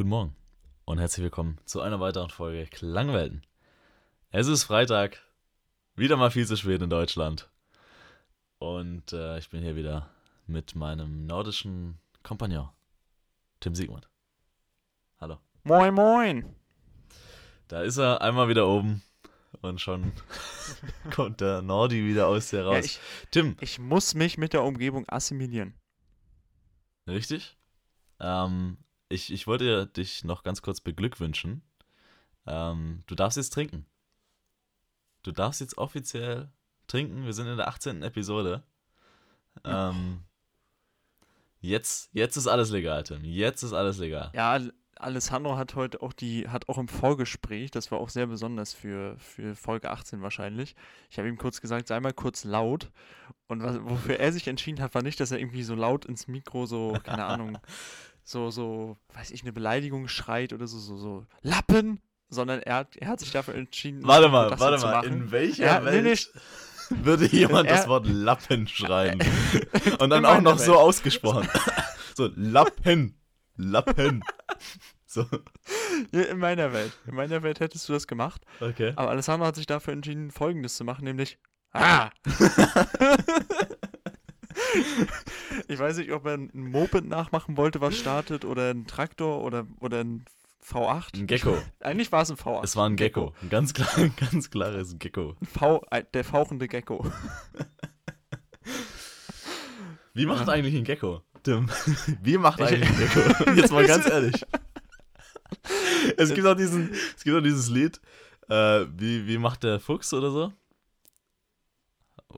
Guten Morgen und herzlich willkommen zu einer weiteren Folge Klangwelten. Es ist Freitag, wieder mal viel zu spät in Deutschland. Und äh, ich bin hier wieder mit meinem nordischen Kompagnon, Tim Siegmund. Hallo. Moin, moin. Da ist er einmal wieder oben und schon kommt der Nordi wieder aus der raus. Ja, ich, Tim, ich muss mich mit der Umgebung assimilieren. richtig? Ähm, ich, ich wollte dich noch ganz kurz beglückwünschen. Ähm, du darfst jetzt trinken. Du darfst jetzt offiziell trinken. Wir sind in der 18. Episode. Ähm, jetzt, jetzt ist alles legal, Tim. Jetzt ist alles legal. Ja, Al- Alessandro hat heute auch die, hat auch im Vorgespräch, das war auch sehr besonders für, für Folge 18 wahrscheinlich. Ich habe ihm kurz gesagt, sei mal kurz laut. Und was, wofür er sich entschieden hat, war nicht, dass er irgendwie so laut ins Mikro so, keine Ahnung, so, so, weiß ich, eine Beleidigung schreit oder so, so, so, Lappen, sondern er hat, er hat sich dafür entschieden, Warte mal, das warte zu mal. In welcher nee, Welt würde jemand Er- das Wort Lappen schreien? Und dann auch noch so Welt. ausgesprochen. so, Lappen. Lappen. So, in meiner Welt. In meiner Welt hättest du das gemacht. okay. Aber Alessandro hat sich dafür entschieden, Folgendes zu machen, nämlich Ah! Ich weiß nicht, ob er ein Moped nachmachen wollte, was startet, oder ein Traktor oder, oder ein V8. Ein Gecko. Eigentlich war es ein V8. Es war ein Gecko. Ein ganz, klar, ein ganz klares Gecko. Ein V, der fauchende Gecko. Wie macht eigentlich ein Gecko? Tim, wie macht Ich- eigentlich ein Gecko? Jetzt mal ganz ehrlich. Es gibt auch diesen, es gibt auch dieses Lied, äh, wie, wie macht der Fuchs oder so?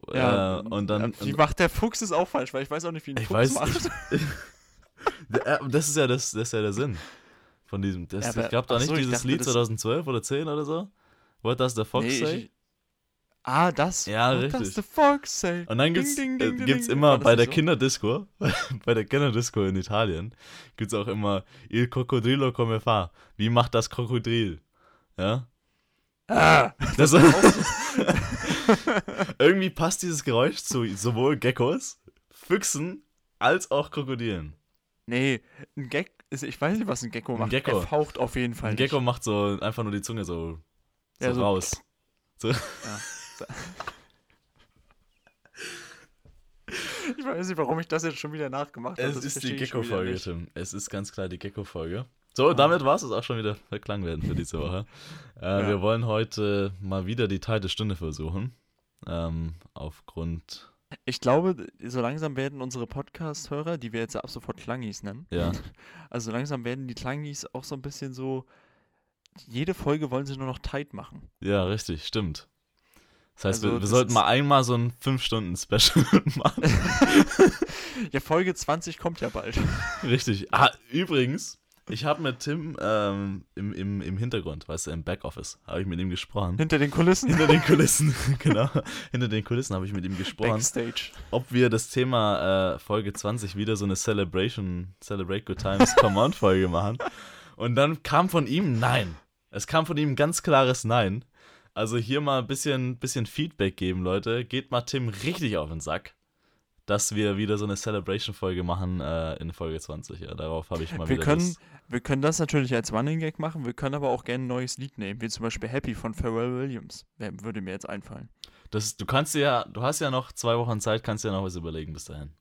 Äh, und dann, Wie macht der Fuchs ist auch falsch, weil ich weiß auch nicht, wie ein Ich Fuchs weiß macht. äh, das ist ja das, das ist ja der Sinn von diesem. Das, Ja, aber- es gab da nicht so, ich dieses dachte, Lied das- 2012 oder 10 oder so? What does the Fox Nee, say? ich, ah, das. Ja, What richtig. does the fox say? Und dann gibt's, ding, äh, ding, ding, gibt's ding. immer das bei der so? Kinderdisco, bei der Kinderdisco in Italien, gibt's auch immer Il Coccodrillo come fa. Wie macht das Krokodil? Ja? Ah, Das irgendwie passt dieses Geräusch zu sowohl Geckos, Füchsen als auch Krokodilen. nee, ein Gecko, ich weiß nicht, was ein Gecko Ein macht. Gecko. Er faucht auf jeden Fall Ein Gecko macht so einfach nur die Zunge so, so, Ja, so- raus. So. nicht. Ich weiß nicht, warum ich das jetzt schon wieder nachgemacht habe. Es das ist die Gecko-Folge, nicht. Tim. Es ist ganz klar die Gecko-Folge. So, damit war es auch schon wieder verklang werden für diese Woche. Äh, Ja. Wir wollen heute mal wieder die teilte Stunde versuchen. Ähm, aufgrund, Ich glaube, so langsam werden unsere Podcast-Hörer, die wir jetzt ab sofort Klangis nennen, ja, also so langsam werden die Klangis auch so ein bisschen so, jede Folge wollen sie nur noch tight machen. ja, richtig, stimmt. Das heißt, Also, wir, wir das sollten mal einmal so ein 5-Stunden-Special machen. Ja, Folge 20 kommt ja bald. richtig. Ah, übrigens, ich habe mit Tim ähm, im, im, im Hintergrund, weißt du, im Backoffice, habe ich mit ihm gesprochen. Hinter den Kulissen. Hinter den Kulissen, genau. Hinter den Kulissen habe ich mit ihm gesprochen. Backstage. ob wir das Thema äh, Folge 20 wieder so eine Celebration, Celebrate Good Times Come On Folge machen. Und dann kam von ihm Nein. Es kam von ihm ein ganz klares Nein. Also hier mal ein bisschen, bisschen Feedback geben, Leute. Geht mal Tim richtig auf den Sack, dass wir wieder so eine Celebration-Folge machen äh, in Folge 20. Ja, darauf habe ich mal Wir wieder können, Lust. wir können das natürlich als Running Gag machen, wir können aber auch gerne ein neues Lied nehmen, wie zum Beispiel Happy von Pharrell Williams. Wer würde mir jetzt einfallen. Das, du kannst ja, du hast ja noch zwei Wochen Zeit, kannst ja noch was überlegen bis dahin.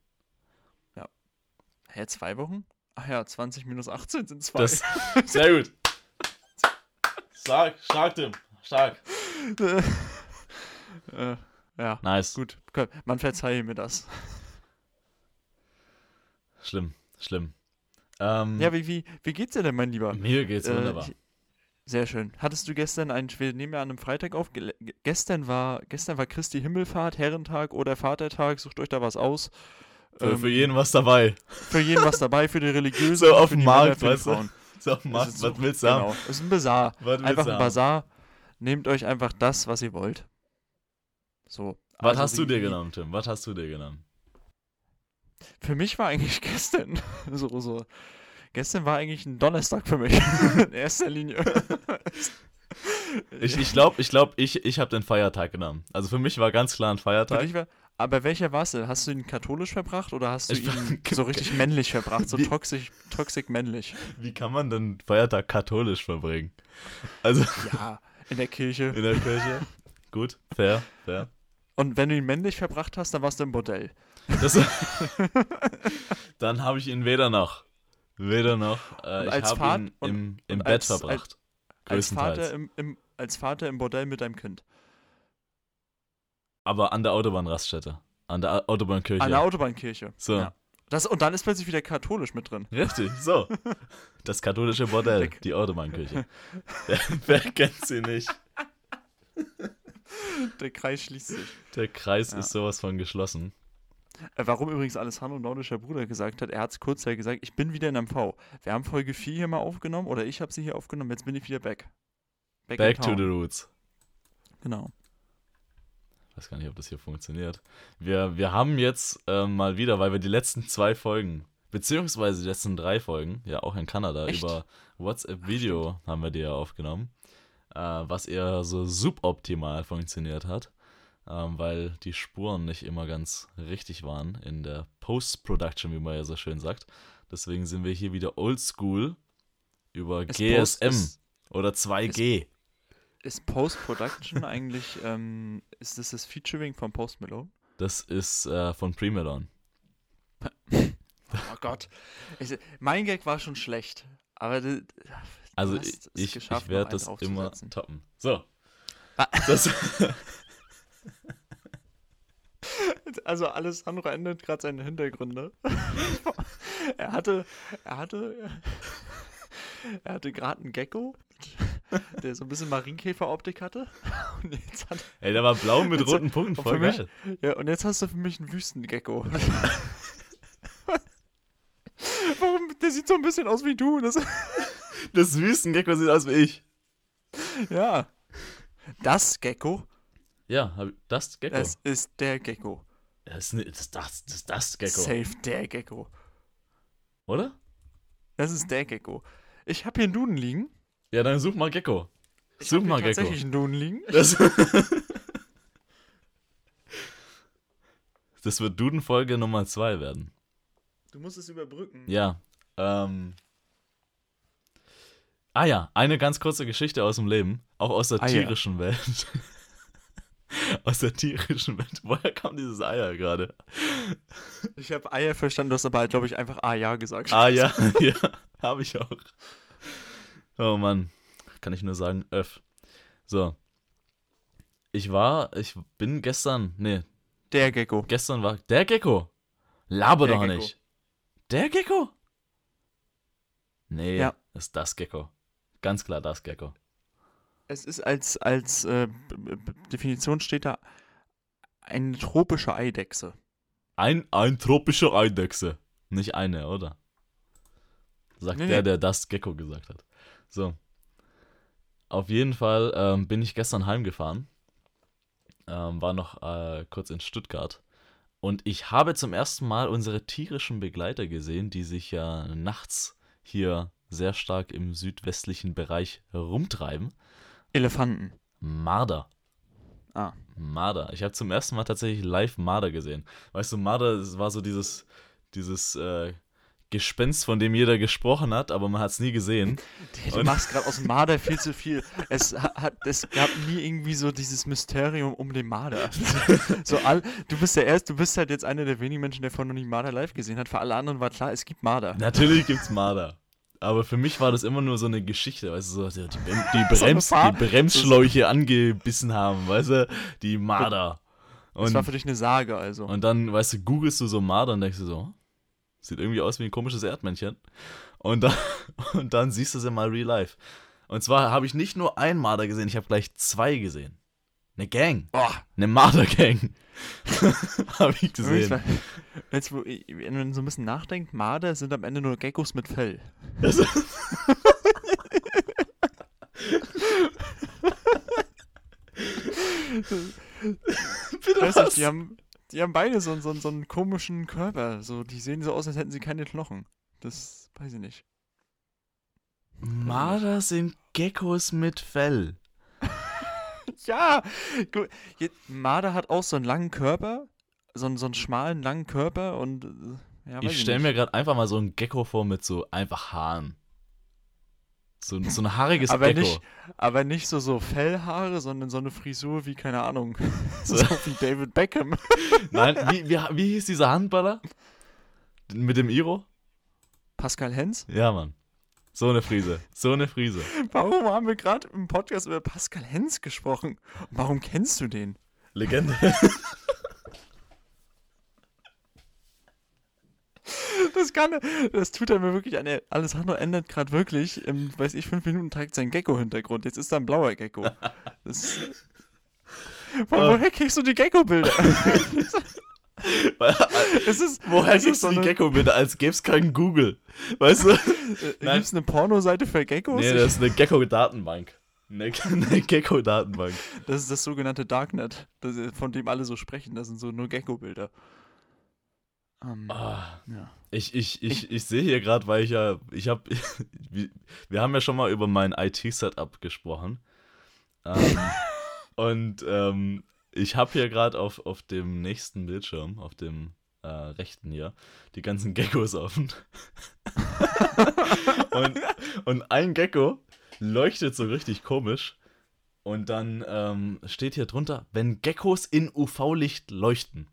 Hä, zwei Wochen? Ach ja, 20 minus 18 sind zwei. Das, sehr gut. Stark, stark, Tim. Stark. äh, ja, Nice. gut. Man verzeihe mir das. Schlimm, schlimm. Ähm, Ja, wie, wie, wie geht's dir denn, mein Lieber? mir geht's Äh, wunderbar. ich- Sehr schön. Hattest du gestern ein, wir nehmen ja an einem Freitag auf, gestern war, gestern war Christi Himmelfahrt, Herrentag oder Vatertag, sucht euch da was aus. Für, Ähm, für jeden was dabei. für jeden was dabei, für die Religiösen, So auf dem Markt, Männer, weißt du? So, Mann, ist so- was willst du haben? Genau, es ist ein Bazar. Was Einfach ein? Bazar. Nehmt euch einfach das, was ihr wollt. So. Was also hast du dir genommen, Tim? Was hast du dir genommen? Für mich war eigentlich gestern so, so. Gestern war eigentlich ein Donnerstag für mich. In erster Linie. Ich, ich glaube, ich, glaub, ich, ich habe den Feiertag genommen. Also für mich war ganz klar ein Feiertag. war, Aber welcher warst du? Hast du ihn katholisch verbracht oder hast du Ich ihn war- so richtig männlich verbracht? So toxisch, toxisch männlich. Wie kann man denn Feiertag katholisch verbringen? Also Ja, in der Kirche. in der Kirche. Gut, fair, fair. Und wenn du ihn männlich verbracht hast, dann warst du im Bordell. Das, dann habe ich ihn weder noch. Weder noch. Äh, ich als habe Vater- ihn im, im Bett als- verbracht. Als Vater, Größtenteils. im, im, als Vater im Bordell mit deinem Kind. Aber an der Autobahnraststätte. An der Autobahnkirche. An der Autobahnkirche. So. Ja. Das, und dann ist plötzlich wieder katholisch mit drin. Richtig, so. Das katholische Bordell, die Autobahnkirche. Wer, wer kennt sie nicht? Der Kreis schließt sich. Der Kreis Ja. ist sowas von geschlossen. Äh, Warum übrigens Alessandro nordischer Bruder gesagt hat, er hat es kurz gesagt, ich bin wieder in MV. Wir haben Folge 4 hier mal aufgenommen, oder ich habe sie hier aufgenommen, jetzt bin ich wieder back. Back in to the roots. Genau. Ich weiß gar nicht, ob das hier funktioniert. Wir, wir haben jetzt ähm, mal wieder, weil wir die letzten zwei Folgen, beziehungsweise die letzten drei Folgen, ja auch in Kanada, Echt? über WhatsApp-Video haben wir die ja aufgenommen, äh, was eher so suboptimal funktioniert hat, ähm, weil die Spuren nicht immer ganz richtig waren in der Post-Production, wie man ja so schön sagt. Deswegen sind wir hier wieder oldschool über Ist GSM Post- ist- oder 2G. Ist Post-Production eigentlich, ähm, ist das das Featuring von Post Malone? Das ist äh, von Primelon. Oh Gott. Ich, mein Gag war schon schlecht, aber du, Also ich, ich, ich werde das immer toppen. So. Ah. Das, Also Alessandro ändert gerade seine Hintergründe. er hatte, er hatte, er hatte gerade einen Gecko, der so ein bisschen Marienkäferoptik hatte. Und jetzt hat, ey, der war blau mit roten Punkten, voll für mich- geil. ja, und jetzt hast du für mich einen Wüstengecko. Warum? Der sieht so ein bisschen aus wie du. Das, Das Wüstengecko sieht aus wie ich. ja. Das Gecko, Ja, hab, das Gecko. das ist der Gecko. das, ist, das, das, das, das Gecko. Safe der Gecko. Oder? Das ist der Gecko. Ich habe hier einen Duden liegen. Ja, dann such mal Gecko. Ich Such mal Gecko. tatsächlich einen Duden liegen. Das, das wird Duden-Folge Nummer 2 werden. Du musst es überbrücken. Ja. Ähm. Ah ja, eine ganz kurze Geschichte aus dem Leben, auch aus der Ah ja. tierischen Welt. aus der tierischen Welt. Woher kam dieses Eier gerade? Ich habe Eier verstanden, du hast aber, glaube ich, einfach Ah ja gesagt. Ah ja, ja, habe ich auch. Oh Mann, kann ich nur sagen, öff. So. Ich war, ich bin gestern, nee, Der Gecko. gestern war, der Gecko. Laber Der doch Gecko. nicht. Der Gecko? Nee, Ja. ist das Gecko. Ganz klar das Gecko. Es ist als, als äh, Definition steht da eine tropische Eidechse. Ein, ein tropischer Eidechse. Nicht eine, oder? Sagt Nee, der, nee. der das Gecko gesagt hat. So. Auf jeden Fall ähm, bin ich gestern heimgefahren. Ähm, war noch äh, kurz in Stuttgart. Und ich habe zum ersten Mal unsere tierischen Begleiter gesehen, die sich ja nachts hier sehr stark im südwestlichen Bereich herumtreiben. Elefanten. Marder. Ah. Marder. Ich habe zum ersten Mal tatsächlich live Marder gesehen. Weißt du, Marder war so dieses, dieses äh, Gespenst, von dem jeder gesprochen hat, aber man hat es nie gesehen. Du Und- machst gerade aus dem Marder viel zu viel. Es, ha- hat, es gab nie irgendwie so dieses Mysterium um den Marder. so all, du bist der Erste, du bist halt jetzt einer der wenigen Menschen, der vorher noch nie Marder live gesehen hat. Für alle anderen war klar, es gibt Marder. Natürlich gibt's Marder. Aber für mich war das immer nur so eine Geschichte, weißt du, so, die, die, So Brems, Fahr- die Bremsschläuche angebissen haben, weißt du, die Marder. Das Und, war für dich eine Sage, also. und dann, weißt du, googelst du so Marder und denkst du so, sieht irgendwie aus wie ein komisches Erdmännchen. Und dann, und dann siehst du sie mal real life. Und zwar habe ich nicht nur einen Marder gesehen, ich habe gleich zwei gesehen. Eine Gang. Boah, Eine Marder-Gang. habe ich gesehen. Jetzt, wo, ich- wenn man so ein bisschen nachdenkt, Marder sind am Ende nur Geckos mit Fell. Das- Bitte Weißt du, was? die haben, die haben beide so, so, so einen komischen Körper. So, die sehen so aus, als hätten sie keine Knochen. Das weiß ich nicht. Marder sind Geckos mit Fell. Ja! Marder hat auch so einen langen Körper, so, einen- so einen schmalen, langen Körper und. äh, Ja, Ich stelle mir gerade einfach mal so ein Gecko vor mit so einfach Haaren. So, so ein haariges Aber Gecko. nicht, aber nicht so, so Fellhaare, sondern so eine Frisur wie, keine Ahnung, so, wie David Beckham. Nein, wie, wie, wie hieß dieser Handballer? Mit dem Iro? Pascal Hens? Ja, Mann. So eine Frise. So eine Frise. Warum haben wir gerade im Podcast über Pascal Hens gesprochen? Warum kennst du den? Legende. Das kann das tut er mir wirklich an. Alessandro ändert gerade wirklich, im, weiß ich, fünf Minuten trägt sein Gecko-Hintergrund. Jetzt ist da ein blauer Gecko. Das, Wo, woher kriegst du die Gecko-Bilder? es ist, Woher es kriegst so die Gecko bitte, als gäbe es keinen Google? Weißt du? Äh. Gibt es eine Pornoseite für Geckos? Nee, das ist eine Gecko-Datenbank. Eine, eine Gecko-Datenbank. Das ist das sogenannte Darknet, das, von dem alle so sprechen. Das sind so nur Gecko-Bilder. Ähm, Ah, ja. ich, ich, ich, ich sehe hier gerade, weil ich ja, ich habe, wir, wir haben ja schon mal über mein IT-Setup gesprochen. Ähm, und ähm, ich habe hier gerade auf, auf dem nächsten Bildschirm, auf dem äh, rechten hier, die ganzen Geckos offen. und, und ein Gecko leuchtet so richtig komisch. Und dann ähm, steht hier drunter, wenn Geckos in UV-Licht leuchten.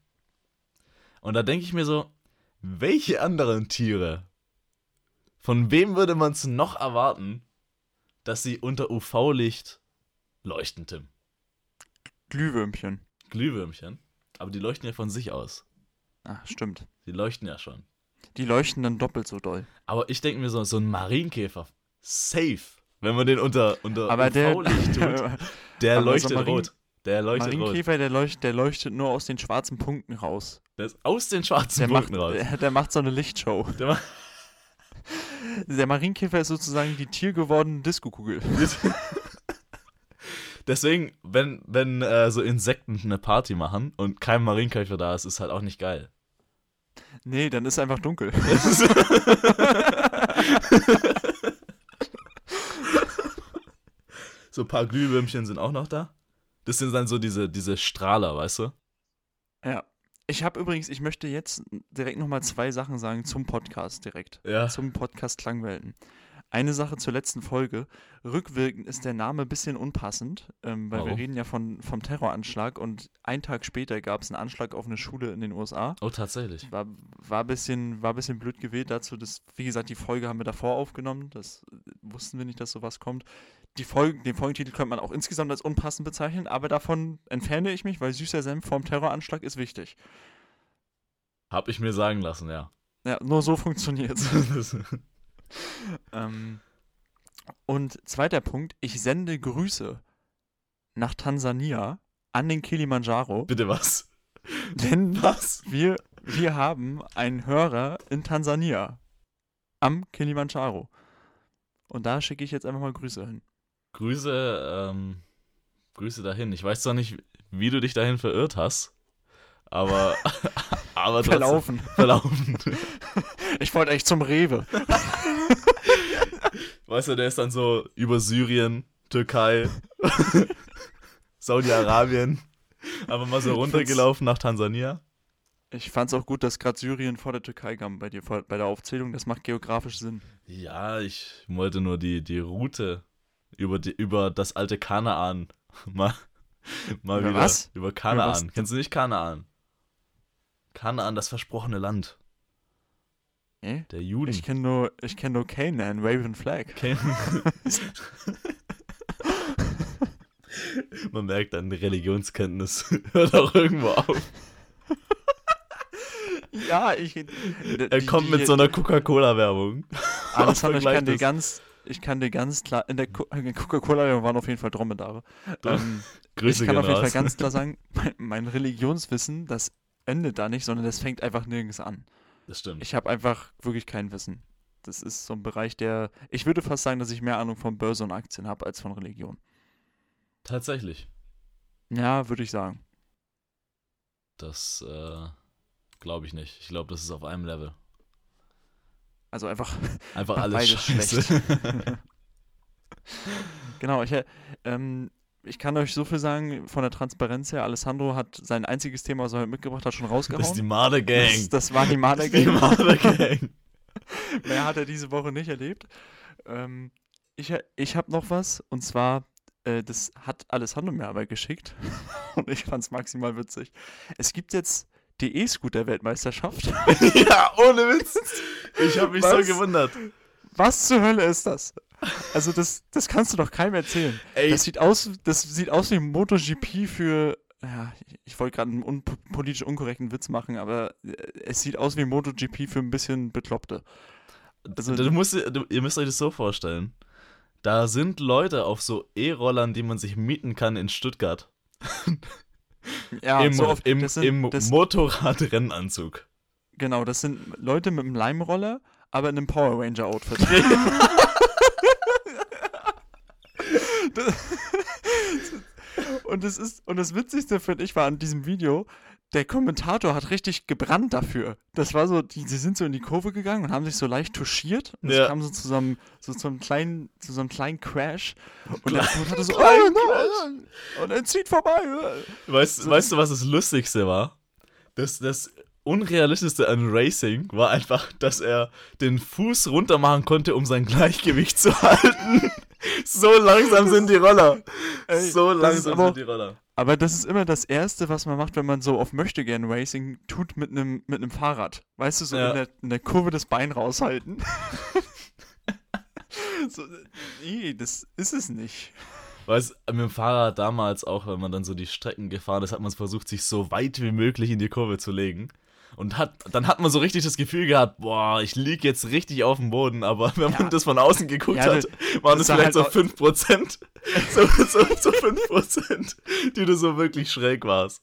Und da denke ich mir so, welche anderen Tiere, von wem würde man es noch erwarten, dass sie unter UV-Licht leuchten, Tim? Glühwürmchen. Glühwürmchen. Aber die leuchten ja von sich aus. Ah, stimmt. Die leuchten ja schon. Die leuchten dann doppelt so doll. Aber ich denke mir so, so ein Marienkäfer, safe, wenn man den unter, unter Aber der, UV-Licht tut, der leuchtet Marien- rot. Der leuchtet rot. Marienkäfer, der leuchtet, der leuchtet nur aus den schwarzen Punkten raus. Der ist aus den schwarzen Der macht, Punkten raus. der, der macht so eine Lichtshow. Der macht, Der Marienkäfer ist sozusagen die tiergewordene Diskokugel. Deswegen, wenn, wenn äh, so Insekten eine Party machen und kein Marienkäfer da ist, ist halt auch nicht geil. Nee, dann ist einfach dunkel. so ein paar Glühwürmchen sind auch noch da. Das sind dann so diese, diese Strahler, weißt du? Ja. Ich habe übrigens, ich möchte jetzt direkt nochmal zwei Sachen sagen zum Podcast direkt. Ja. Zum Podcast Klangwelten. Eine Sache zur letzten Folge. Rückwirkend ist der Name ein bisschen unpassend, ähm, weil wir Warum? reden ja von, vom Terroranschlag und einen Tag später gab es einen Anschlag auf eine Schule in den USA. Oh, tatsächlich. War, war, ein bisschen, war ein bisschen blöd gewählt dazu. Dass, wie gesagt, die Folge haben wir davor aufgenommen. Das äh, wussten wir nicht, dass sowas kommt. Die Folge, den Folgentitel könnte man auch insgesamt als unpassend bezeichnen, aber davon entferne ich mich, weil süßer Senf vorm Terroranschlag ist wichtig. Hab ich mir sagen lassen, ja. Ja, nur so funktioniert's. ähm, und zweiter Punkt, ich sende Grüße nach Tansania an den Kilimanjaro, Bitte was? denn Was? wir, wir haben einen Hörer in Tansania am Kilimanjaro. Und da schicke ich jetzt einfach mal Grüße hin. Grüße, ähm, Grüße dahin. Ich weiß zwar nicht, wie du dich dahin verirrt hast, aber, aber trotzdem. Verlaufen. Verlaufen. Ich wollte echt zum Rewe. Weißt du, der ist dann so über Syrien, Türkei, Saudi-Arabien, einfach mal so runtergelaufen nach Tansania. Ich fand's auch gut, dass gerade Syrien vor der Türkei kam bei dir vor, bei der Aufzählung. Das macht geografisch Sinn. Ja, ich wollte nur die, die Route über, die, über das alte Kanaan mal, mal Über wieder. was? Über Kanaan. was? Kennst du nicht Kanaan? Kanaan, das versprochene Land Nee? der Juden. Ich kenne nur, ich kenn nur Canaan, Raven Flag. kennen. Man merkt, deine Religionskenntnis hört auch irgendwo auf. Ja, ich. Er kommt mit so einer Coca-Cola-Werbung. Alessandro, ich kann dir ganz, ich kann dir ganz klar, in der Co- in der Coca-Cola waren auf jeden Fall Dromedare. Ähm, Grüße ich kann auf jeden Fall ganz klar sagen, mein, mein Religionswissen, das endet da nicht, sondern das fängt einfach nirgends an. Das stimmt. Ich habe einfach wirklich kein Wissen. Das ist so ein Bereich, der, ich würde fast sagen, dass ich mehr Ahnung von Börse und Aktien habe als von Religion. Tatsächlich. Ja, würde ich sagen. Das äh, glaube ich nicht. Ich glaube, das ist auf einem Level. Also einfach Einfach alles scheiße. Genau, ich, äh, ähm, ich kann euch so viel sagen, von der Transparenz her, Alessandro hat sein einziges Thema, was er heute mitgebracht hat, schon rausgehauen. Das ist die Marder Gang. Das, das war die Marder Die Gang. Marder Gang. Mehr hat er diese Woche nicht erlebt. Ähm, ich ich habe noch was, und zwar, äh, das hat Alessandro mir aber geschickt. und ich fand es maximal witzig. Es gibt jetzt die E-Scooter-Weltmeisterschaft. ja, ohne Witz. Ich habe mich Was? so gewundert. Was zur Hölle ist das? Also, das, das kannst du doch keinem erzählen. Ey, Das sieht aus, das sieht aus wie MotoGP für. Ja, ich wollte gerade einen un politisch unkorrekten Witz machen, aber äh, es sieht aus wie MotoGP für ein bisschen Bekloppte. Also, du musst, du, ihr müsst euch das so vorstellen. Da sind Leute auf so E-Rollern, die man sich mieten kann in Stuttgart. ja, Im, so oft, im, sind, im das, Motorradrennanzug. Genau, das sind Leute mit einem Leimroller, aber in einem Power Ranger Outfit. Das- und das ist und das Witzigste finde ich war an diesem Video, der Kommentator hat richtig gebrannt dafür. Das war so, die, sie sind so in die Kurve gegangen und haben sich so leicht touchiert und Ja. es kam so zu so einem, so zu einem kleinen, zu so einem kleinen Crash und der Kommentator so, oh, nein, und er zieht vorbei. Weißt, So- weißt du, was das Lustigste war? Das, das Unrealistischste an Racing war einfach, dass er den Fuß runter machen konnte, um sein Gleichgewicht zu halten. So langsam sind die Roller. Ey, so langsam aber- sind die Roller. Aber das ist immer das Erste, was man macht, wenn man so auf Möchtegern Racing tut mit einem mit einem Fahrrad. Weißt du, so Ja. in, der, in der Kurve das Bein raushalten. so, nee, das ist es nicht. Weißt mit dem Fahrrad damals auch, wenn man dann so die Strecken gefahren ist, hat man versucht, sich so weit wie möglich in die Kurve zu legen. Und hat, dann hat man so richtig das Gefühl gehabt, boah, ich lieg jetzt richtig auf dem Boden, aber wenn Ja. man das von außen geguckt Ja, hat, waren das es vielleicht halt so au- 5%. so, so, so 5%, die du so wirklich schräg warst.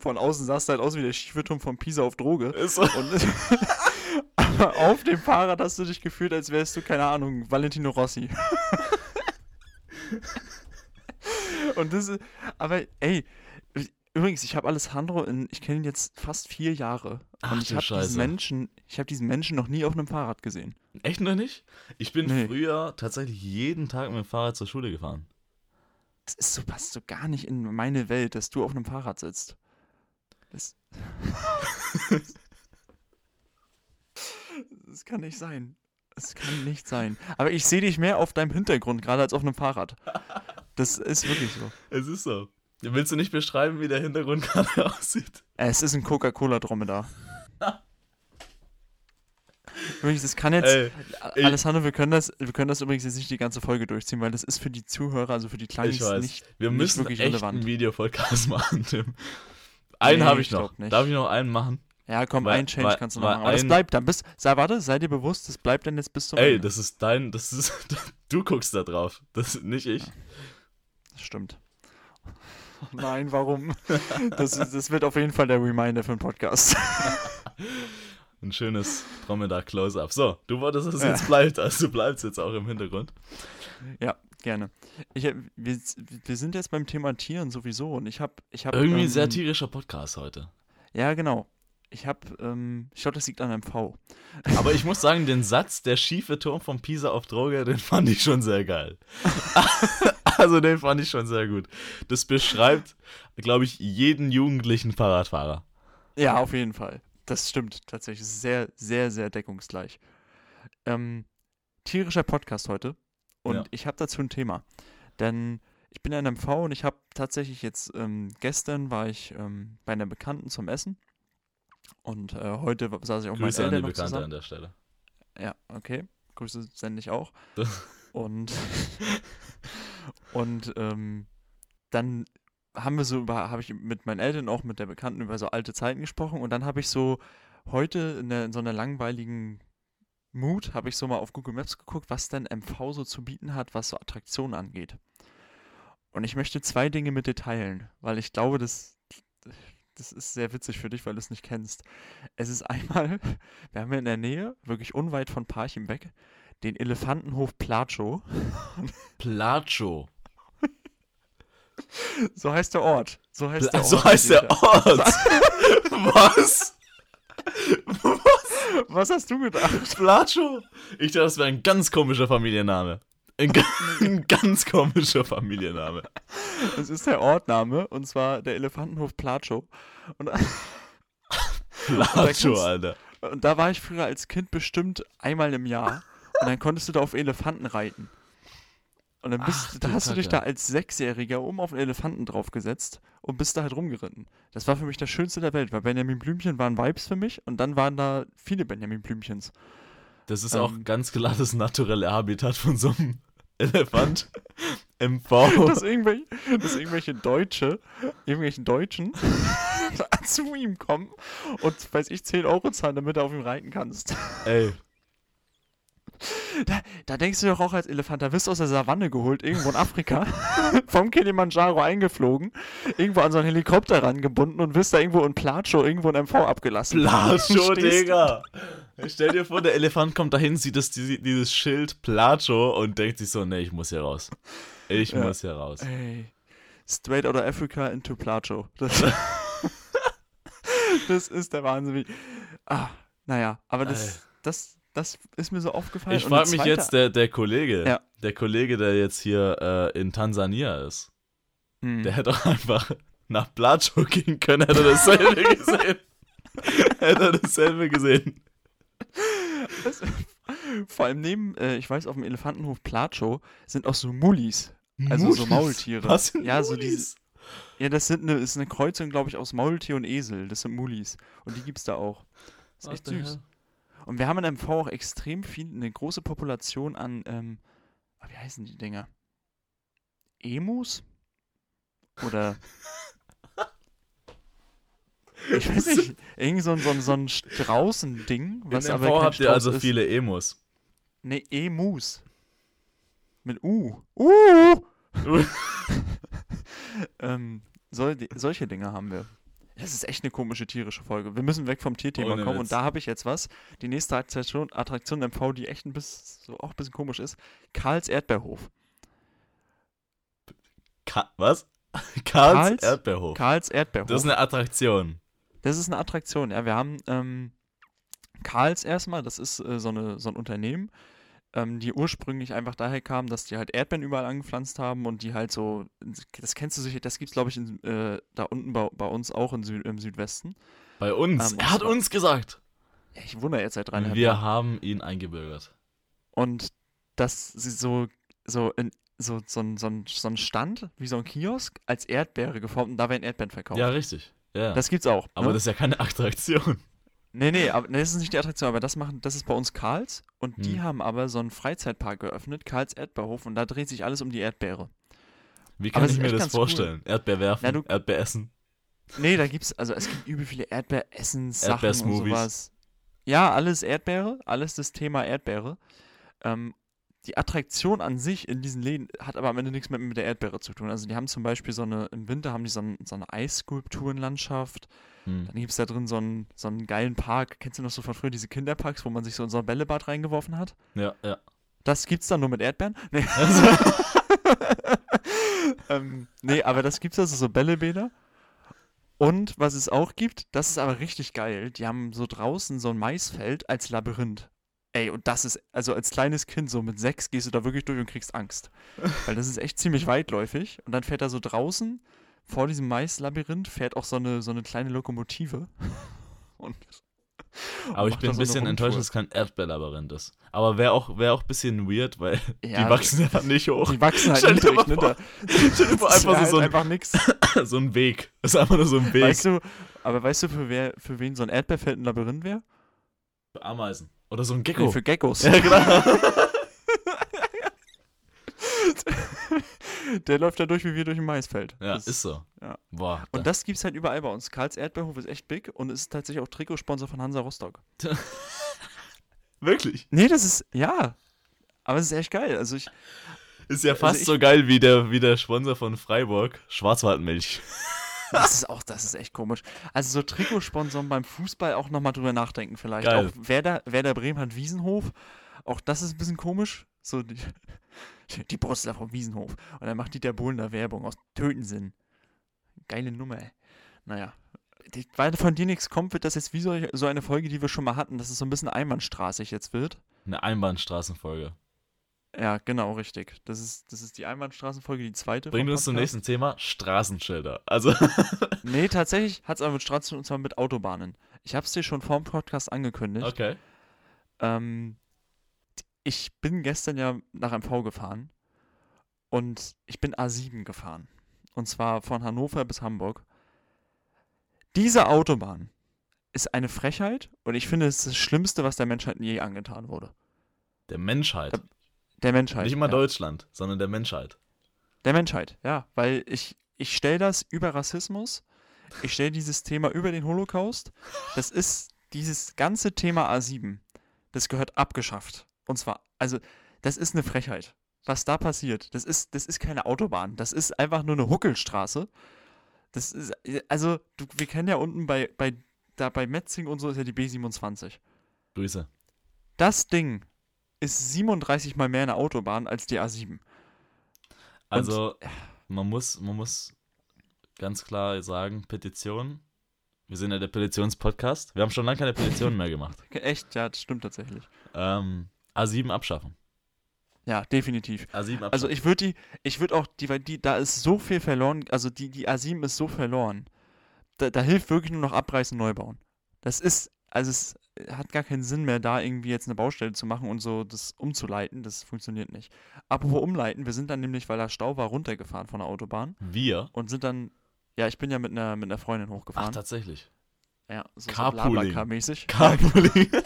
Von außen sahst du halt aus wie der Schieferturm von Pisa auf Droge. Ist so, Und aber auf dem Fahrrad hast du dich gefühlt, als wärst du, keine Ahnung, Valentino Rossi. Und das ist, aber ey, übrigens, ich habe Alessandro in, ich kenne ihn jetzt fast vier Jahre. Ach und ich habe diesen Menschen, ich habe diesen Menschen noch nie auf einem Fahrrad gesehen. echt noch nicht? Ich bin Nee. früher tatsächlich jeden Tag mit dem Fahrrad zur Schule gefahren. Das ist so, passt so gar nicht in meine Welt, dass du auf einem Fahrrad sitzt. Das, das kann nicht sein. Das kann nicht sein. Aber ich sehe dich mehr auf deinem Hintergrund, gerade als auf einem Fahrrad. Das ist wirklich so. Es ist so. Willst du nicht beschreiben, wie der Hintergrund gerade aussieht? Es ist ein Coca-Cola-Dromedar. Übrigens, das kann jetzt. Ey, Alessandro, wir können, das, wir können das übrigens jetzt nicht die ganze Folge durchziehen, weil das ist für die Zuhörer, also für die Kleinen, nicht, wir nicht müssen wirklich echt relevant. einen Videopodcast machen, Tim. Einen Nee, habe ich ich noch. nicht. Darf ich noch einen machen? Ja, komm, Weil- ein Change weil- kannst du noch machen. Aber das ein- bleibt dann. Bis, sei, warte, sei dir bewusst, das bleibt dann jetzt bis zum Ey, Ende. das ist dein, das ist, du guckst da drauf, das ist nicht ich. Das stimmt. Nein, warum? Das, das wird auf jeden Fall der Reminder für den Podcast. Ein schönes Dromedar-Close-Up. So, du wolltest, dass es Ja. jetzt bleibt, also du bleibst jetzt auch im Hintergrund. ja, gerne. Ich, wir, wir sind jetzt beim Thema Tieren sowieso und ich habe. Ich hab, Irgendwie ein ähm, sehr tierischer Podcast heute. Ja, genau. Ich habe, ähm, ich glaube, das liegt an einem V. Aber ich muss sagen, den Satz, der schiefe Turm von Pisa auf Droge, den fand ich schon sehr geil. also den fand ich schon sehr gut. Das beschreibt, glaube ich, jeden jugendlichen Fahrradfahrer. Ja, auf jeden Fall. Das stimmt tatsächlich. Sehr, sehr, sehr deckungsgleich. Ähm, tierischer Podcast heute. Und Ja. ich habe dazu ein Thema. Denn ich bin in MV und ich habe tatsächlich jetzt, ähm, gestern war ich ähm, bei einer Bekannten zum Essen. Und äh, heute saß ich auch Grüße meinen an die Eltern Bekannte zusammen. an der Stelle. Ja, okay. Grüße sende ich auch. und und ähm, dann haben wir so über, habe ich mit meinen Eltern auch mit der Bekannten über so alte Zeiten gesprochen und dann habe ich so heute in, der, in so einer langweiligen Mut, habe ich so mal auf Google Maps geguckt, was denn MV so zu bieten hat, was so Attraktionen angeht. Und ich möchte zwei Dinge mit dir teilen, weil ich glaube, das, das ist sehr witzig für dich, weil du es nicht kennst. Es ist einmal, wir haben ja in der Nähe, wirklich unweit von Parchim weg, den Elefantenhof Platschow. Placho. So heißt der Ort. So heißt der Ort. so heißt der. Ort. Was? Was hast du gedacht? Placho? Ich dachte, das wäre ein ganz komischer Familienname. Ein, ein ganz komischer Familienname. Das ist der Ortname und zwar der Elefantenhof Platschow. Und, kannst- Alter. und da war ich früher als Kind bestimmt einmal im Jahr. Und dann konntest du da auf Elefanten reiten. Und dann bist, Ach, da hast du dich Kacke. da als Sechsjähriger oben auf einen Elefanten draufgesetzt und bist da halt rumgeritten. Das war für mich das Schönste der Welt, weil Benjamin Blümchen waren Vibes für mich und dann waren da viele Benjamin Blümchens. Das ist auch Ähm. ganz klar das naturelle Habitat von so einem Elefant. MV. dass, irgendwelche, dass irgendwelche Deutsche, irgendwelchen Deutschen zu ihm kommen und, weiß ich, 10 Euro zahlen, damit du auf ihm reiten kannst. Ey, Da, da denkst du doch auch als Elefant, da wirst du aus der Savanne geholt, irgendwo in Afrika, vom Kilimanjaro eingeflogen, irgendwo an so einen Helikopter rangebunden und wirst da irgendwo in Platschow, irgendwo in MV abgelassen. Placho, Digga. Stell dir vor, der Elefant kommt dahin, sieht das, die- dieses Schild Placho und denkt sich so, nee, ich muss hier raus. Ich Ja. muss hier raus. Ey, straight out of Africa into Platschow. Das, das ist der Wahnsinn. Ah, naja, aber Ey. das, das, das ist mir so aufgefallen. Ich frage mich jetzt, der, der Kollege, Ja. der Kollege, der jetzt hier äh, in Tansania ist, Hm. der hätte doch einfach nach Placho gehen können, hätte er dasselbe gesehen. hätte er dasselbe gesehen. Das- Vor allem neben, äh, ich weiß, auf dem Elefantenhof Platschow sind auch so Mullis. Also so Mulis? Maultiere. Was sind Ja, so dieses- Ja, das sind eine, ist eine Kreuzung, glaube ich, aus Maultier und Esel. Das sind Mullis. Und die gibt's da auch. Ist What echt süß. hell? Und wir haben in MV auch extrem viel, eine große Population an, ähm, ah, wie heißen die Dinger? Emus? Oder. Ich weiß nicht, irgend so ein, so ein, so ein Straußending, was in aber MV kein habt ihr also ist. viele Emos. Ne, Emus. Mit U. Uh! ähm, sol solche Dinge haben wir. Das ist echt eine komische tierische Folge. Wir müssen weg vom Tierthema Ohne kommen Witz. und da habe ich jetzt was. Die nächste Attraktion, Attraktion im MV, die echt ein bisschen, so auch ein bisschen komisch ist. Karls Erdbeerhof. Ka was? Karls, Karls? Erdbeerhof. Karls Erdbeerhof. Das ist eine Attraktion. Das ist eine Attraktion, ja. Wir haben ähm, Karls erstmal, das ist äh, so, eine, so ein Unternehmen, ähm, die ursprünglich einfach daher kam, dass die halt Erdbeeren überall angepflanzt haben und die halt so, das kennst du sicher, das gibt's glaube ich in, äh, da unten bei, bei uns auch in Sü im Südwesten. Bei uns. Ähm, er hat uns gesagt. Ja, ich wundere jetzt seit dreieinhalb Wir Jahren. haben ihn eingebürgert. Und dass sie so, so, in, so, so, so, ein, so ein Stand, wie so ein Kiosk, als Erdbeere geformt und da werden Erdbeeren verkauft. Ja, richtig. Ja. Das gibt's auch. aber ne? das ist ja keine Attraktion. Nee, nee, aber nee, das ist nicht die Attraktion, aber das machen, das ist bei uns Karls und die Hm. haben aber so einen Freizeitpark geöffnet, Karls Erdbeerhof und da dreht sich alles um die Erdbeere. Wie Aber kann es ich mir das ganz cool. vorstellen? Erdbeer werfen, Na, du- Erdbeer essen. Nee, da gibt's, also es gibt übel viele Erdbeeressenssachen und sowas. Ja, alles Erdbeere, alles das Thema Erdbeere. Ähm, die Attraktion an sich in diesen Läden hat aber am Ende nichts mehr mit der Erdbeere zu tun. Also die haben zum Beispiel so eine, im Winter haben die so, ein, so eine Eisskulpturenlandschaft. Hm. Dann gibt's da drin so einen, so einen geilen Park. Kennst du noch so von früher diese Kinderparks, wo man sich so in so ein Bällebad reingeworfen hat? Ja, ja. Das gibt's dann nur mit Erdbeeren? Nee. ähm, nee, aber das gibt's also so Bällebäder. Und was es auch gibt, das ist aber richtig geil. Die haben so draußen so ein Maisfeld als Labyrinth. Ey, und das ist, also als kleines Kind, so mit sechs, gehst du da wirklich durch und kriegst Angst. Weil das ist echt ziemlich weitläufig. Und dann fährt da so draußen, vor diesem Maislabyrinth, fährt auch so eine, so eine kleine Lokomotive. Und, Aber ich bin ein bisschen enttäuscht, dass es kein Erdbeerlabyrinth ist. Aber wäre auch, wär auch ein bisschen weird, weil Ja, die wachsen ja nicht hoch. Die wachsen halt niedrig, mal ne? Da, einfach so, halt so, einfach nix. ein, so ein Weg. Das ist einfach nur so ein Weg. Weißt du, aber weißt du, für, wer, für wen so ein Erdbeerfeld ein Labyrinth wäre? Für Ameisen. Oder so ein Gecko. Nee, für Geckos. ja, genau. Der läuft da durch wie wir durch ein Maisfeld. ja, Das- ist so. ja. Boah. Und das gibt's halt überall bei uns. Karls Erdbeerhof ist echt big und ist tatsächlich auch Trikotsponsor von Hansa Rostock. wirklich. Nee, das ist, ja. Aber es ist echt geil. Also ich, Ist ja fast ich- so geil wie der, wie der Sponsor von Freiburg. Schwarzwaldmilch. Das ist auch, das ist echt komisch. Also so Trikotsponsoren beim Fußball auch nochmal drüber nachdenken vielleicht. Geil. Auch Werder, Werder Bremen hat Wiesenhof. Auch das ist ein bisschen komisch. So die, die Brüsseler vom Wiesenhof. Und dann macht Dieter Bohlen da Werbung aus Tötensinn. Geile Nummer, ey. Naja. Die- Weil von dir nichts kommt, wird das jetzt wie so, so eine Folge, die wir schon mal hatten, dass es so ein bisschen einbahnstraßig jetzt wird. Eine Einbahnstraßenfolge. Ja, genau, richtig. Das ist, das ist die Einbahnstraßenfolge, die zweite. Bringt vom uns zum nächsten Thema: Straßenschilder. Also, Nee, tatsächlich hat es aber mit Straßen und zwar mit Autobahnen. Ich habe es dir schon vor dem Podcast angekündigt. okay. Ähm, ich bin gestern ja nach MV gefahren und ich bin A7 gefahren. Und zwar von Hannover bis Hamburg. Diese Autobahn ist eine Frechheit und ich finde, es ist das Schlimmste, was der Menschheit je angetan wurde. Der Menschheit. Der Menschheit. Nicht immer ja. Deutschland, sondern der Menschheit. Der Menschheit, ja. Weil ich, ich stelle das über Rassismus, ich stelle dieses Thema über den Holocaust. Das ist dieses ganze Thema A7. Das gehört abgeschafft. Und zwar, also, das ist eine Frechheit. Was da passiert, das ist, das ist keine Autobahn. Das ist einfach nur eine Huckelstraße. Das ist, also, du, wir kennen ja unten bei, bei, da bei Metzing und so ist ja die B27. Grüße. Das Ding ist 37 mal mehr eine Autobahn als die A7. Also, man muss, man muss ganz klar sagen: Petition. Wir sind ja der Petitionspodcast. Wir haben schon lange keine Petitionen mehr gemacht. Echt, ja, das stimmt tatsächlich. Ähm, A7 abschaffen. Ja, definitiv. A7 abschaffen. Also ich würde die, ich würde auch, die, weil die, da ist so viel verloren, also die, die A7 ist so verloren. Da, da hilft wirklich nur noch abreißen, neu bauen. Das ist, also es hat gar keinen Sinn mehr, da irgendwie jetzt eine Baustelle zu machen und so das umzuleiten. Das funktioniert nicht. Apropos umleiten, wir sind dann nämlich, weil da Stau war, runtergefahren von der Autobahn wir. und sind dann, ja, ich bin ja mit einer, mit einer Freundin Ach, hochgefahren. tatsächlich. ja, so, so Carpooling. Blablacar-mäßig. Carpooling.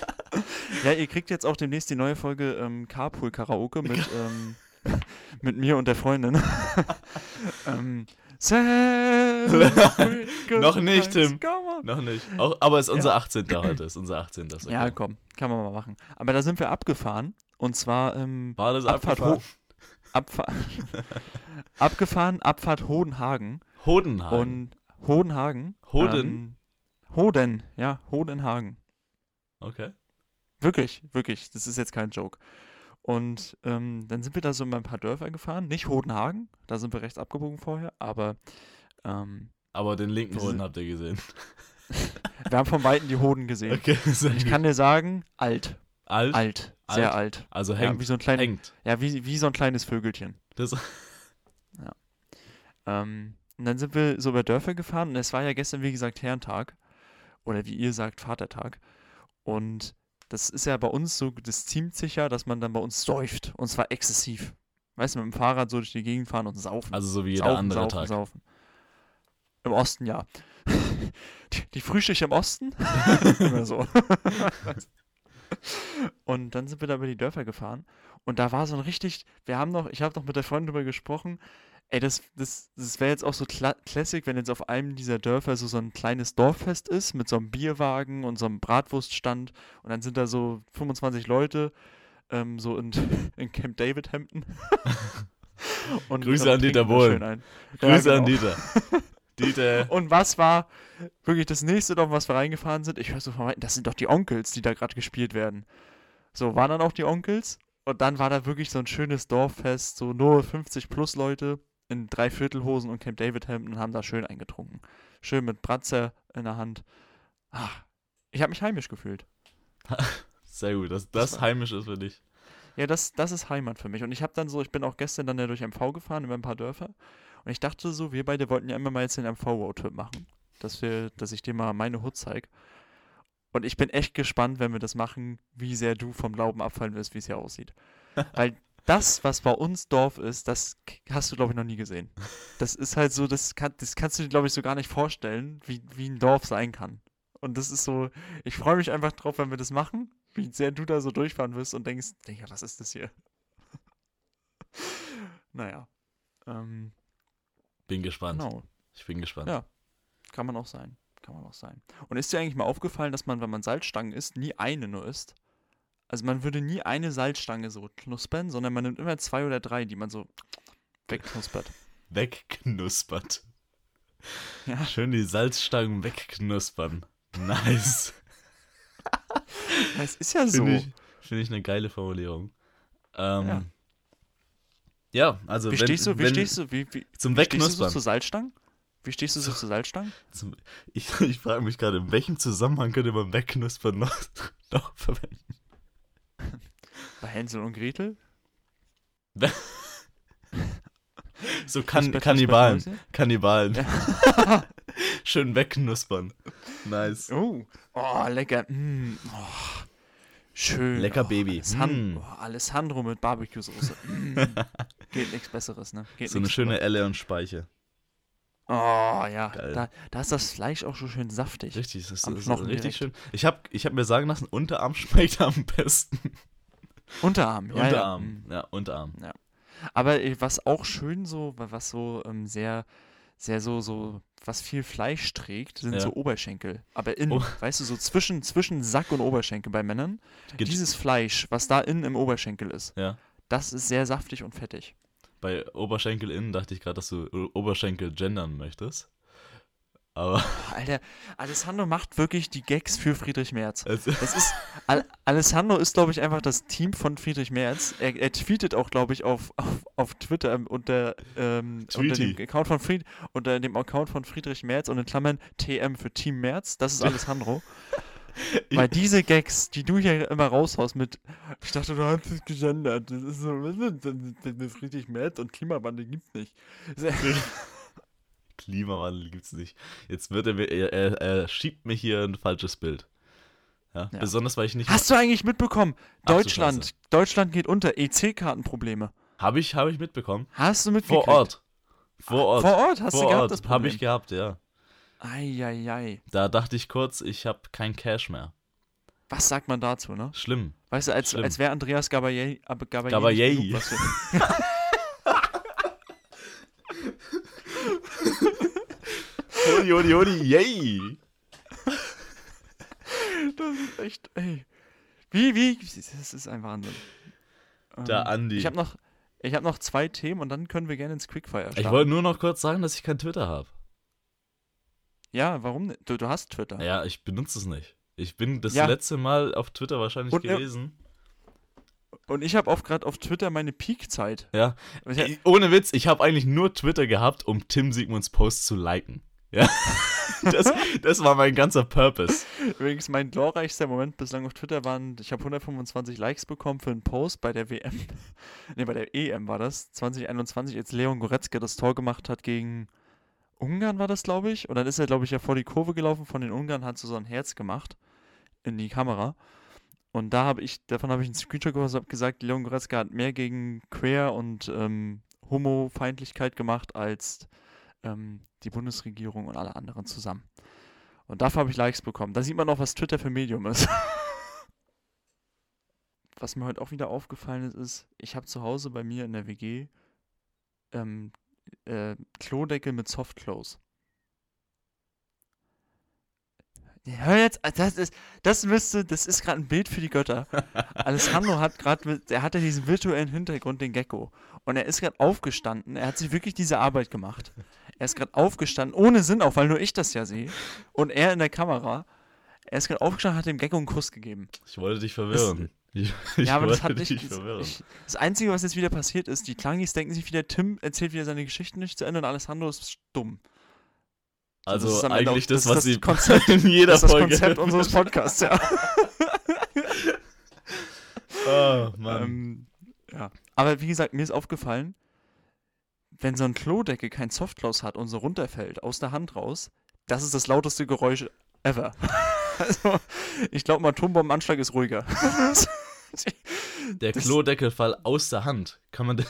Ja, ihr kriegt jetzt auch demnächst die neue Folge ähm, Carpool Karaoke mit, ähm, mit mir und der Freundin. ähm, Noch nicht, Tim. Noch nicht. Auch, aber es ist unser Ja. 18. heute. Ist unser 18. Das Ja, komm, kann man mal machen. Aber da sind wir abgefahren. Und zwar ähm, War das Abfahrt abgefahren? Abfahr abgefahren, Abfahrt Hodenhagen. Hodenhagen. Und Hodenhagen. Hoden? Ähm, Hoden, ja, Hodenhagen. okay. Wirklich, wirklich. Das ist jetzt kein Joke. Und ähm, dann sind wir da so in ein paar Dörfer gefahren. Nicht Hodenhagen, da sind wir rechts abgebogen vorher, aber ähm, Aber den linken Hoden habt ihr gesehen. wir haben vom Weiten die Hoden gesehen. Okay, sehr ich kann dir sagen, alt, Alt? alt, sehr alt. Also Ja, hängt. wie so ein kleines, hängt. ja, wie, wie so ein kleines Vögelchen. Das, Ähm, und dann sind wir so über Dörfer gefahren und es war ja gestern, wie gesagt, Herrentag. Oder wie ihr sagt, Vatertag. Und das ist ja bei uns so, das ziemt sich ja, dass man dann bei uns säuft. Und zwar exzessiv. Weißt du, mit dem Fahrrad so durch die Gegend fahren und saufen. also so wie jeder saufen, andere saufen, Tag. saufen. Im Osten, ja. Die, die Frühstücke im Osten? Immer so. und dann sind wir da über die Dörfer gefahren. Und da war so ein richtig, wir haben noch, ich habe noch mit der Freundin drüber gesprochen, ey, das, das, das wäre jetzt auch so Kla Classic, wenn jetzt auf einem dieser Dörfer so, so ein kleines Dorffest ist, mit so einem Bierwagen und so einem Bratwurststand. Und dann sind da so 25 Leute, ähm, so in, in Camp David Hampton. und Grüße an Dieter Bohlen. ein. Ja, Grüße an genau. Dieter. Dieter. Und was war wirklich das nächste Dorf, was wir reingefahren sind? Ich höre so von weitem, das sind doch die Onkels, die da gerade gespielt werden. So, waren dann auch die Onkels. Und dann war da wirklich so ein schönes Dorffest, so nur 50 plus Leute in Dreiviertelhosen und Camp David Hemden und haben da schön eingetrunken. Schön mit Bratzer in der Hand. Ach, ich habe mich heimisch gefühlt. Sehr gut, dass Das das heimisch ist für dich. Ja, das, das ist Heimat für mich. Und ich habe dann so, ich bin auch gestern dann ja durch MV gefahren, über ein paar Dörfer. Und ich dachte so, wir beide wollten ja immer mal jetzt den MV-Roadtrip machen. Dass, wir, dass ich dir mal meine Hut zeig. Und ich bin echt gespannt, wenn wir das machen, wie sehr du vom Glauben abfallen wirst, wie es hier aussieht. Weil das, was bei uns Dorf ist, das hast du, glaube ich, noch nie gesehen. Das ist halt so, das, kann, das kannst du dir, glaube ich, so gar nicht vorstellen, wie, wie ein Dorf sein kann. Und das ist so, ich freue mich einfach drauf, wenn wir das machen, wie sehr du da so durchfahren wirst und denkst, Digga, was ist das hier? naja. Ähm, Bin gespannt. genau, Ich bin gespannt. Ja. kann man auch sein. Kann man auch sein. Und ist dir eigentlich mal aufgefallen, dass man, wenn man Salzstangen isst, nie eine nur isst? Also man würde nie eine Salzstange so knuspern, sondern man nimmt immer zwei oder drei, die man so wegknuspert. Wegknuspert. Ja. Schön die Salzstangen wegknuspern. Nice. Es ist ja so. Finde ich, find ich eine geile Formulierung. Ähm, Ja. ja. also Wie wenn, stehst du, wie wenn, stehst du, wie, wie, zum wie stehst du so Wegknuspern. zu Salzstangen? Wie stehst du so zu Salzstangen? Zum, ich ich frage mich gerade, in welchem Zusammenhang könnte man Wegknuspern noch, noch verwenden? Bei Hänsel und Gretel? So Das kan Bett- das Kannibalen. Kannibalen. Schön wegknuspern. Nice. Oh, oh lecker. Mm, oh, schön. Lecker oh, Baby. Alessan Mm. oh, Alessandro mit Barbecue-Soße. Mm. Geht nichts Besseres, ne? Geht So eine schöne Elle und Speiche. Oh, ja. Da, da ist das Fleisch auch schon schön saftig. Richtig, das ist, das ist richtig direkt. schön. Ich habe ich hab mir sagen lassen, Unterarm schmeckt am besten. Unterarm, ja. Unterarm. Ja. Ja, Unterarm. Mm. Aber äh, was auch schön so, wa- was so ähm, sehr, sehr so, so, was viel Fleisch trägt, sind Ja. so Oberschenkel. Aber innen, Oh. weißt du, so zwischen, zwischen Sack und Oberschenkel bei Männern. Geht- Dieses Fleisch, was da innen im Oberschenkel ist, Ja. das ist sehr saftig und fettig. Bei Oberschenkel innen dachte ich gerade, dass du Oberschenkel gendern möchtest. Aber Alter, Alessandro macht wirklich die Gags für Friedrich Merz. also, Das ist, Al Alessandro ist, glaube ich, einfach das Team von Friedrich Merz. Er, er tweetet auch, glaube ich, auf, auf, auf Twitter ähm, unter, ähm, unter, dem. Account von Fried unter dem Account von Friedrich Merz und in Klammern TM für Team Merz. Das ist Alessandro. Weil diese Gags, die du hier immer raushaust mit, ich dachte, du hast es gegendert. Das ist so, Friedrich Merz und Klimawandel gibt's nicht. Klimawandel gibt's nicht. Jetzt wird er, mir- er, er, er schiebt mir hier ein falsches Bild. Ja? Ja. Besonders weil ich nicht. Hast du eigentlich mitbekommen? Ach Deutschland. Deutschland geht unter. EC-Kartenprobleme. Habe ich, hab ich mitbekommen. Hast du mitgekriegt? Vor Ort. Vor Ort. Vor Ort hast Vor du gehabt, Ort. das Problem. Habe ich gehabt, ja. Eieiei. Da dachte ich kurz, ich habe kein Cash mehr. Was sagt man dazu, ne? Schlimm. Weißt du, als, Schlimm. als wäre Andreas Gabayé aber Gabayé Hodi, hodi, hodi, yay! Das ist echt, ey. Wie, wie? Das ist ein Wahnsinn. Der Ähm, Andi. Ich habe noch, ich hab noch zwei Themen und dann können wir gerne ins Quickfire starten. Ich wollte nur noch kurz sagen, dass ich kein Twitter habe. ja, warum? nicht? Du, du hast Twitter. Ja, ich benutze es nicht. Ich bin das Ja. letzte Mal auf Twitter wahrscheinlich Und, äh, gewesen. Und ich habe auch gerade auf Twitter meine Peak-Zeit. Ja. Ich Ich- Ohne Witz, ich habe eigentlich nur Twitter gehabt, um Tim Sigmunds Post zu liken. Ja. Das, das war mein ganzer Purpose. Übrigens, mein glorreichster Moment bislang auf Twitter waren, ich habe 125 Likes bekommen für einen Post bei der WM. ne, bei der EM war das. 2021, als Leon Goretzka das Tor gemacht hat gegen Ungarn, war das, glaube ich. Und dann ist er, glaube ich, ja vor die Kurve gelaufen von den Ungarn, hat so, so ein Herz gemacht in die Kamera. Und da habe ich, davon habe ich einen Screenshot gemacht und habe gesagt, Leon Goretzka hat mehr gegen Queer und ähm, Homofeindlichkeit gemacht als ähm, die Bundesregierung und alle anderen zusammen. Und dafür habe ich Likes bekommen. Da sieht man auch, was Twitter für Medium ist. was mir heute auch wieder aufgefallen ist, ist, ich habe zu Hause bei mir in der WG ähm, äh, Klodeckel mit Softclose. Hör jetzt, äh, das ist, das müsste, das ist gerade ein Bild für die Götter. Alessandro hat gerade, er hatte diesen virtuellen Hintergrund, den Gecko. Und er ist gerade aufgestanden, er hat sich wirklich diese Arbeit gemacht. Er ist gerade aufgestanden, ohne Sinn auch, weil nur ich das ja sehe. Und er in der Kamera. Er ist gerade aufgestanden, hat dem Gecko einen Kuss gegeben. Ich wollte dich verwirren. Ich, ich ja, aber das hat nicht. Ich, das Einzige, was jetzt wieder passiert ist, die Klangis denken sich wieder, Tim erzählt wieder seine Geschichten nicht zu Ende und Alessandro ist stumm. das also ist Ende eigentlich auch- das, das ist was das sie Konzept- in jeder Das ist das Folge. Konzept unseres Podcasts, ja. Oh, Mann. ähm, ja. Aber wie gesagt, mir ist aufgefallen, wenn so ein Klodeckel kein Softclose hat und so runterfällt aus der Hand raus, das ist das lauteste Geräusch ever. also, ich glaube, ein Atombombenanschlag ist ruhiger. Der Klodeckelfall aus der Hand. Kann man den.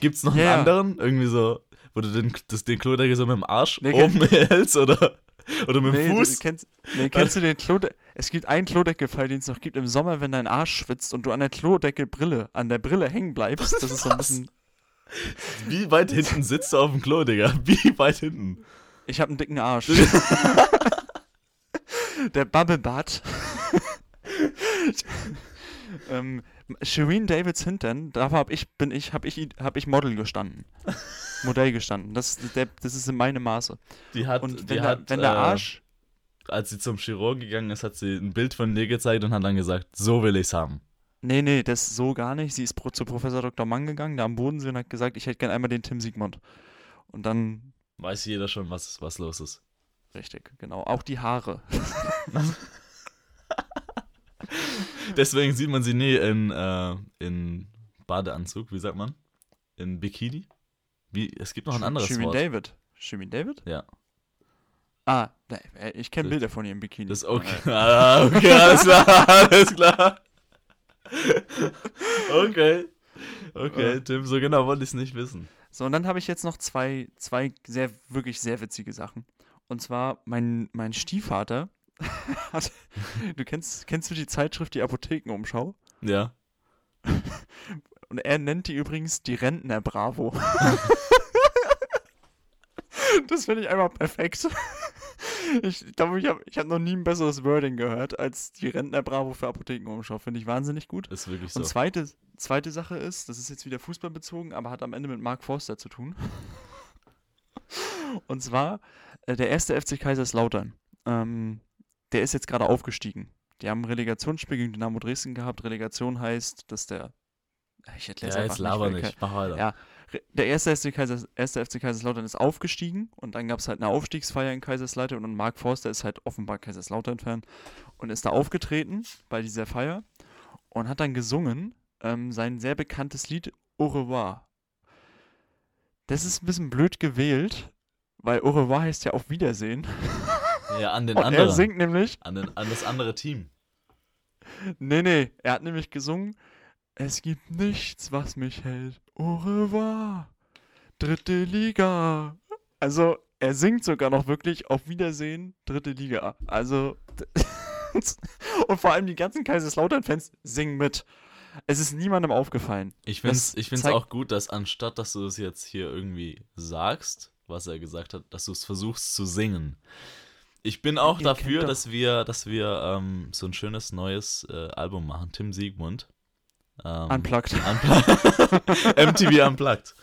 Gibt's noch Ja. einen anderen? Irgendwie so, wo du den, das, den Klodeckel so mit dem Arsch Nee, oben hältst oder, oder mit dem Nee, du, Fuß? kennst, nee, kennst du den Klodeckel? Es gibt einen Klodeckelfall, den es noch gibt im Sommer, wenn dein Arsch schwitzt und du an der Klodeckelbrille, an der Brille hängen bleibst. Das ist so ein bisschen. Wie weit hinten sitzt du auf dem Klo, Digga? Wie weit hinten? Ich habe einen dicken Arsch. der Bubblebart. ähm, Shireen Davids Hintern, da hab ich, bin ich, habe ich, hab ich Model gestanden. Modell gestanden. Das, der, das ist in meinem Maße. Die hat, Und die wenn, der, hat wenn der äh, Arsch. als sie zum Chirurgen gegangen ist, hat sie ein Bild von dir gezeigt und hat dann gesagt, so will ich's haben. Nee, nee, das so gar nicht. Sie ist zu Professor Dr. Mann gegangen, da am Bodensee und hat gesagt, ich hätte gern einmal den Tim Sigmund. Und dann, Weiß jeder schon, was, was los ist. richtig, genau. Auch die Haare. Deswegen sieht man sie nie in, äh, in Badeanzug, wie sagt man? in Bikini? Wie, es gibt noch ein anderes Shirin Wort. David. Shirin David? Ja. Ah, ich kenne Bilder von ihr im Bikini. Das ist okay. Ah, okay, alles klar, alles klar. Okay. Okay. Tim, so genau wollte ich es nicht wissen. So, und dann habe ich jetzt noch zwei, zwei sehr, wirklich sehr witzige Sachen. Und zwar, mein, mein Stiefvater hat, du kennst, kennst du die Zeitschrift Die Apothekenumschau? Ja. Und er nennt die übrigens die Rentner Bravo. das finde ich einfach perfekt. Ich glaube, ich habe ich hab noch nie ein besseres Wording gehört als die Rentner Bravo für Apothekenumschau. Finde ich wahnsinnig gut. Ist wirklich so. Und zweite, zweite Sache ist, das ist jetzt wieder fußballbezogen, aber hat am Ende mit Mark Forster zu tun. Und zwar äh, der erste FC Kaiserslautern. Ähm, der ist jetzt gerade aufgestiegen. Die haben ein Relegationsspiel gegen Dynamo Dresden gehabt. Relegation heißt, dass der. Ich erkläre ja, jetzt laber nicht. Mach weiter. Ja. Der erste FC, Kaisers, erste FC Kaiserslautern ist aufgestiegen und dann gab es halt eine Aufstiegsfeier in Kaiserslautern und Mark Forster ist halt offenbar Kaiserslautern-Fan und ist da aufgetreten bei dieser Feier und hat dann gesungen ähm, sein sehr bekanntes Lied Au revoir. Das ist ein bisschen blöd gewählt, weil Au revoir heißt ja auf Wiedersehen. Ja, an den Und anderen. er singt nämlich, An, den, an das andere Team. nee, nee, er hat nämlich gesungen, es gibt nichts, was mich hält. Au revoir. Dritte Liga. Also, er singt sogar noch wirklich auf Wiedersehen, dritte Liga. Also, und vor allem die ganzen Kaiserslautern-Fans singen mit. Es ist niemandem aufgefallen. Ich finde es ich find's auch gut, dass anstatt, dass du es jetzt hier irgendwie sagst, was er gesagt hat, dass du es versuchst zu singen. Ich bin auch Ihr dafür, dass wir, dass wir ähm, so ein schönes neues äh, Album machen. Tim Siegmund. Ähm, Unplugged. Unplugged. MTV Unplugged.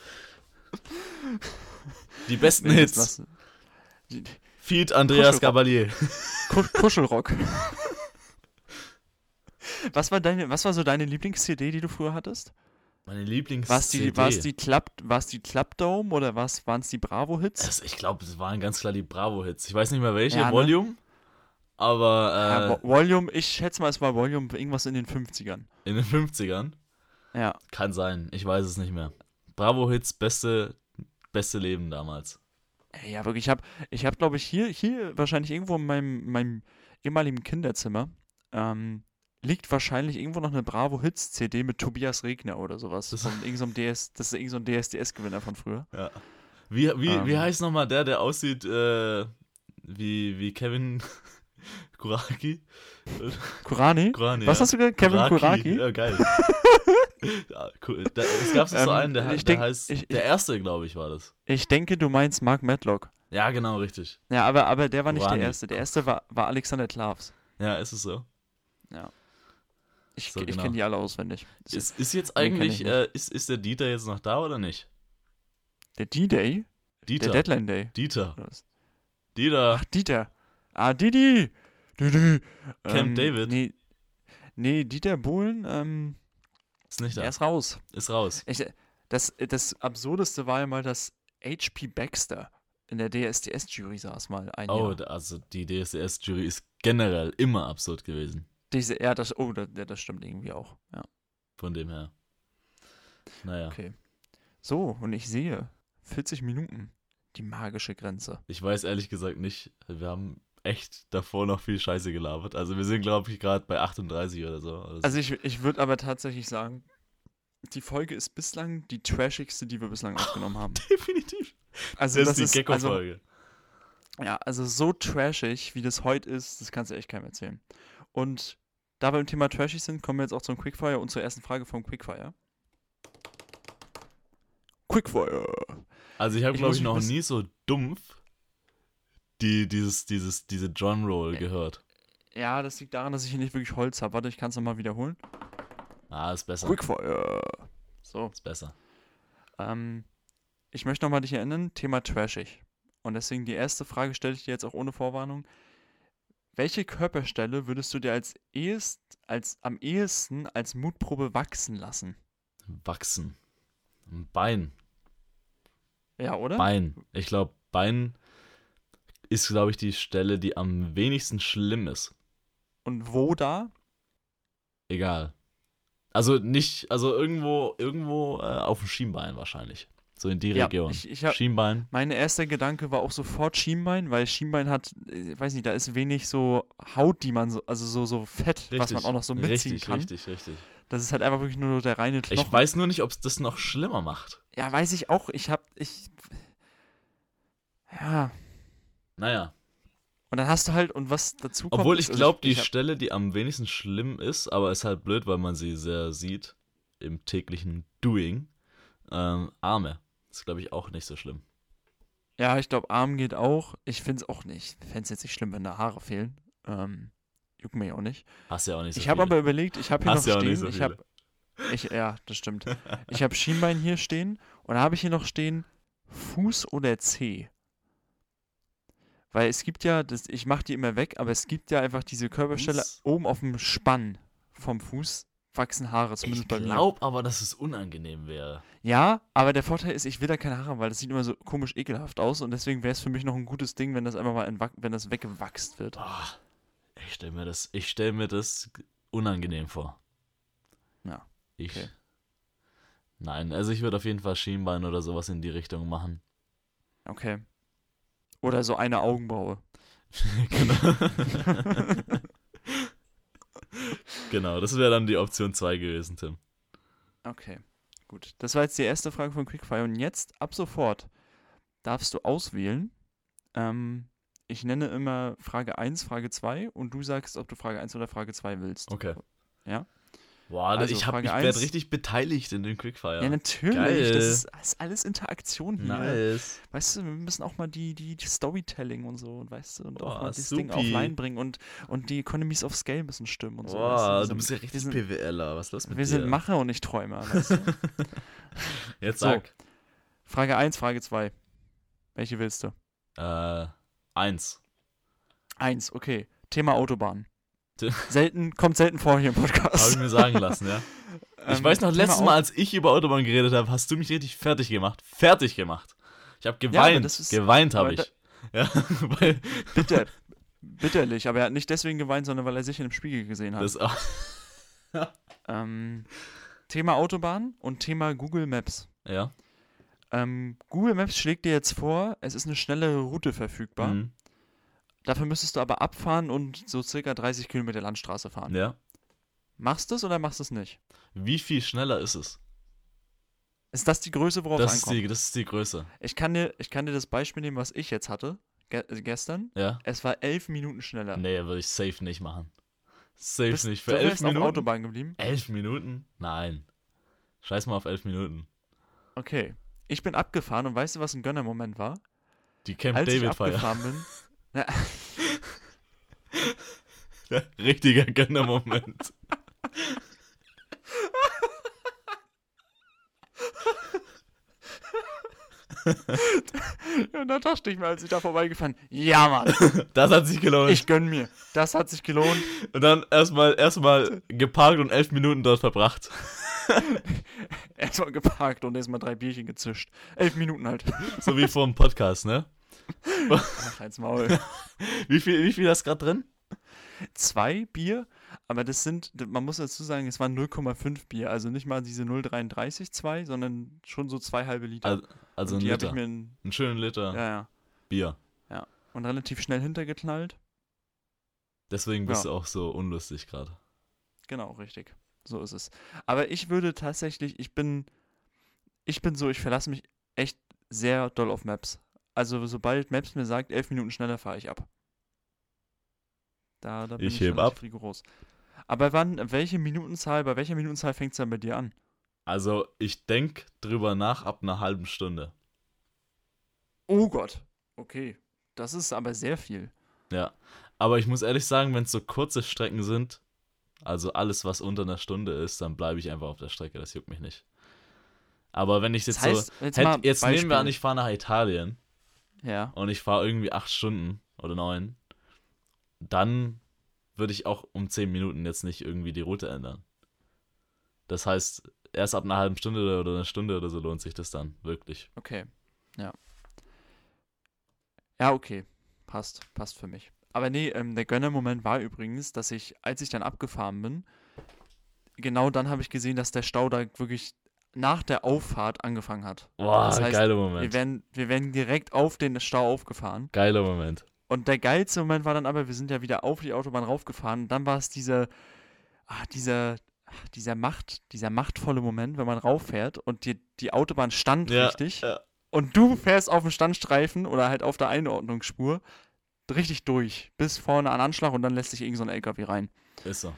Die besten Hits. die- Feed Andreas. Gabalier. Ku- Kuschelrock. Was war, deine, was war so deine Lieblings-CD, die du früher hattest? Meine lieblings War es die, war's die, Club, war's die Clubdome oder waren es die Bravo-Hits? Ich glaube, es waren ganz klar die Bravo-Hits. Ich weiß nicht mehr welche, Ja, ne? Volume. Aber Ja, äh, Vo- Volume, ich schätze mal, es war Volume irgendwas in den 50ern. in den 50ern. Ja. Kann sein, ich weiß es nicht mehr. Bravo-Hits, beste, beste Leben damals. Ja, wirklich. Ich habe, ich hab, glaube ich, hier, hier wahrscheinlich irgendwo in meinem, meinem ehemaligen Kinderzimmer ähm, liegt wahrscheinlich irgendwo noch eine Bravo Hits CD mit Tobias Regner oder sowas. Das- Von so DS, das ist irgendein so ein DSDS-Gewinner von früher. Ja. Wie, wie, wie Ähm. heißt nochmal der, der aussieht äh, wie, wie Kevin Kuraki? Kurani? Kurani, Was ja. hast du gesagt? Kevin Kuraki? Ja, geil. ja, cool. Da, es gab so Ähm, einen, der, der denk- heißt, ich- der erste, glaube ich, war das. Ich denke, du meinst Mark Matlock. Ja, genau, richtig. Ja, aber, aber der war nicht Kurani. der Erste. Der Erste war, war Alexander Klavs. Ja, ist es so. Ich, So, ich genau. kenne die alle auswendig. Das Ist, ist jetzt eigentlich, ich nicht. äh, ist, ist der Dieter jetzt noch da oder nicht? Der D-Day? Dieter. Der Deadline Day. Dieter. Dieter. Ach, Dieter. Ah, Didi. Camp David? Nee, nee, Dieter Bohlen, ähm, Ist nicht da. er ist raus. Ist raus. Ich, das, das Absurdeste war ja mal, dass H.P. Baxter in der DSDS-Jury saß mal ein Oh, Jahr. also die DSDS-Jury ist generell immer absurd gewesen. Diese, ja, das, oh, das, das stimmt irgendwie auch. Ja. Von dem her. Naja. Okay. So, und ich sehe 40 Minuten. Die magische Grenze. Ich weiß ehrlich gesagt nicht. Wir haben echt davor noch viel Scheiße gelabert. Also wir sind, glaube ich, gerade bei 38 oder so. Oder so. Also ich, ich würde aber tatsächlich sagen, die Folge ist bislang die trashigste, die wir bislang aufgenommen haben. definitiv. Also Das, ist die also, Gecko-Folge. Ja, also so trashig, wie das heute ist, das kannst du echt keinem erzählen. Und da wir im Thema trashig sind, kommen wir jetzt auch zum Quickfire und zur ersten Frage vom Quickfire. Quickfire. also ich habe, glaube ich, noch nie so dumpf die, dieses, dieses, diese Drum Roll gehört. Ja, das liegt daran, dass ich hier nicht wirklich Holz habe. Warte, ich kann es nochmal wiederholen. Ah, ist besser. Quickfire. So, Ist besser. ähm, ich möchte nochmal dich erinnern, Thema trashig. Und deswegen die erste Frage stelle ich dir jetzt auch ohne Vorwarnung. Welche Körperstelle würdest du dir als ehest, als am ehesten als Mutprobe wachsen lassen? Wachsen. Ein Bein. Ja, oder? Bein. Ich glaube, Bein ist, glaube ich, die Stelle, die am wenigsten schlimm ist. Und wo da? Egal. Also nicht, also irgendwo, irgendwo äh, auf dem Schienbein wahrscheinlich. So in die Ja, Region. ich- ich hab- Schienbein. Mein erster Gedanke war auch sofort Schienbein, weil Schienbein hat, äh, weiß nicht, da ist wenig so Haut, die man so, also so, so Fett, was man auch noch so mitziehen richtig, kann. Richtig, richtig. Das ist halt einfach wirklich nur der reine Knochen. Ich weiß nur nicht, ob es das noch schlimmer macht. Ja, weiß ich auch. Ich hab, ich, ja. Naja. Und dann hast du halt, und was dazu kommt. Obwohl ich also glaube, die hab- Stelle, die am wenigsten schlimm ist, aber ist halt blöd, weil man sie sehr sieht im täglichen Doing. Ähm, Arme. Ist, glaube ich, auch nicht so schlimm. Ja, ich glaube, Arm geht auch. Ich finde es auch nicht. Ich fände es jetzt nicht schlimm, wenn da Haare fehlen. Ähm, juckt mich auch nicht. Hast ja auch nicht so ich habe aber überlegt, ich habe hier Hast noch ja stehen. nicht so ich habe, ich, ja, das stimmt. ich habe Schienbein hier stehen und da habe ich hier noch stehen Fuß oder Zeh. Weil es gibt ja, das, ich mache die immer weg, aber es gibt ja einfach diese Körperstelle Fuß. oben auf dem Spann vom Fuß wachsen Haare, zumindest Ich bei mir. glaube aber, dass es unangenehm wäre. Ja, aber der Vorteil ist, ich will da keine Haare haben, weil das sieht immer so komisch ekelhaft aus und deswegen wäre es für mich noch ein gutes Ding, wenn das einfach mal entwack- wenn das weggewachst wird. Boah, ich stelle mir das, ich stelle mir das unangenehm vor. Ja, Ich. okay. Nein, also ich würde auf jeden Fall Schienbein oder sowas in die Richtung machen. Okay. Oder so eine Augenbraue. genau. genau, das wäre dann die Option 2 gewesen, Tim. Okay, gut. Das war jetzt die erste Frage von Quickfire und jetzt ab sofort darfst du auswählen. Ähm, ich nenne immer Frage 1, Frage 2 und du sagst, ob du Frage 1 oder Frage 2 willst. Okay. Ja? Boah, Also, ich, hab- ich werde richtig beteiligt in den Quickfire. Ja, natürlich. Geil. Das ist, ist alles Interaktion hier. nice. Weißt du, wir müssen auch mal die, die, Storytelling und so, und weißt du, und auch Boah, mal das Ding offline bringen und, und die Economies of Scale müssen stimmen und so. weißt Boah, wir du sind- bist ja wir richtig sind, PWLer. Was ist los mit wir dir? sind Macher und nicht Träumer. Weißt du? Jetzt So. sag. Frage 1, Frage 2. Welche willst du? Äh, eins. Eins, okay. Thema Autobahn. Selten, kommt selten vor hier im Habe ich Podcast. mir sagen lassen, ja. Ich Ähm, weiß noch, letztes Mal, als ich über Autobahn geredet habe, hast du mich richtig fertig gemacht. Fertig gemacht. Ich habe geweint. das ist- geweint habe da- ich. Ja, weil Bitter, bitterlich, aber er hat nicht deswegen geweint, sondern weil er sich in dem Spiegel gesehen hat. das auch. Ähm, Thema Autobahn und Thema Google Maps. Ja. Ähm, Google Maps schlägt dir jetzt vor, es ist eine schnellere Route verfügbar. Mhm. Dafür müsstest du aber abfahren und so circa 30 Kilometer Landstraße fahren. Ja. Machst du es oder machst du es nicht? Wie viel schneller ist es? Ist das die Größe, worauf Das es ist, ankommt? die, das ist die Größe. Ich kann, dir, ich kann dir das Beispiel nehmen, was ich jetzt hatte, ge äh, gestern. Ja. Es war elf Minuten schneller. Nee, würde ich safe nicht machen. Safe Bist nicht. Für du elf wärst auf Minuten. Autobahn geblieben? Elf Minuten? Nein. Scheiß mal auf elf Minuten. Okay. Ich bin abgefahren und weißt du, was ein Gönnermoment war? Die Camp Als ich David Feier. abgefahren bin. Na, Richtiger Gönnermoment. ja, da dachte ich mir, als ich da vorbeigefahren, ja Mann, Das hat sich gelohnt. ich gönn mir. Das hat sich gelohnt. Und dann erstmal erstmal geparkt und elf Minuten dort verbracht. Erstmal geparkt und erstmal drei Bierchen gezischt. Elf Minuten halt. So wie vor dem Podcast, ne? Ach, halt's Maul. Wie viel, wie viel hast du gerade drin? Zwei Bier, aber das sind, man muss dazu sagen, es waren 0,5 Bier. Also nicht mal diese 0,33 zwei, sondern schon so zwei halbe Liter. Also, also ein Liter. ich mir in, Einen schönen Liter ja, ja, Bier. und relativ schnell hintergeknallt. Deswegen bist Ja. du auch so unlustig gerade. Genau, richtig. So ist es. Aber ich würde tatsächlich, ich bin, ich bin so, ich verlasse mich echt sehr doll auf Maps. Also sobald Maps mir sagt, elf Minuten schneller fahre ich ab. Da, da bin Ich ich, heb relativ ab. rigoros. Aber wann, welche Minutenzahl, bei welcher Minutenzahl fängt es dann bei dir an? Also, ich denk drüber nach ab einer halben Stunde. Oh Gott. Okay. Das ist aber sehr viel. Ja. Aber ich muss ehrlich sagen, wenn es so kurze Strecken sind, also alles, was unter einer Stunde ist, dann bleibe ich einfach auf der Strecke. Das juckt mich nicht. Aber wenn ich jetzt Das heißt, so. jetzt Hätt, mal jetzt nehmen wir an, ich fahre nach Italien Ja. und ich fahre irgendwie acht Stunden oder neun, dann würde ich auch um zehn Minuten jetzt nicht irgendwie die Route ändern. Das heißt, erst ab einer halben Stunde oder einer Stunde oder so lohnt sich das dann, wirklich. Okay. Ja. Ja, okay. Passt. Passt für mich. Aber nee, ähm, der Gönnermoment war übrigens, dass ich, als ich dann abgefahren bin, genau dann habe ich gesehen, dass der Stau da wirklich nach der Auffahrt angefangen hat. Boah, Das heißt, geiler Wir Moment. werden, wir werden direkt auf den Stau aufgefahren. Geiler Moment. Und der geilste Moment war dann aber, wir sind ja wieder auf die Autobahn raufgefahren. Und dann war es dieser, ah, dieser, ah, dieser Macht, dieser machtvolle Moment, wenn man rauffährt und die, die Autobahn stand Ja, richtig. ja. Und du fährst auf dem Standstreifen oder halt auf der Einordnungsspur richtig durch. Bis vorne an Anschlag und dann lässt sich irgend so ein LKW rein. Ist so.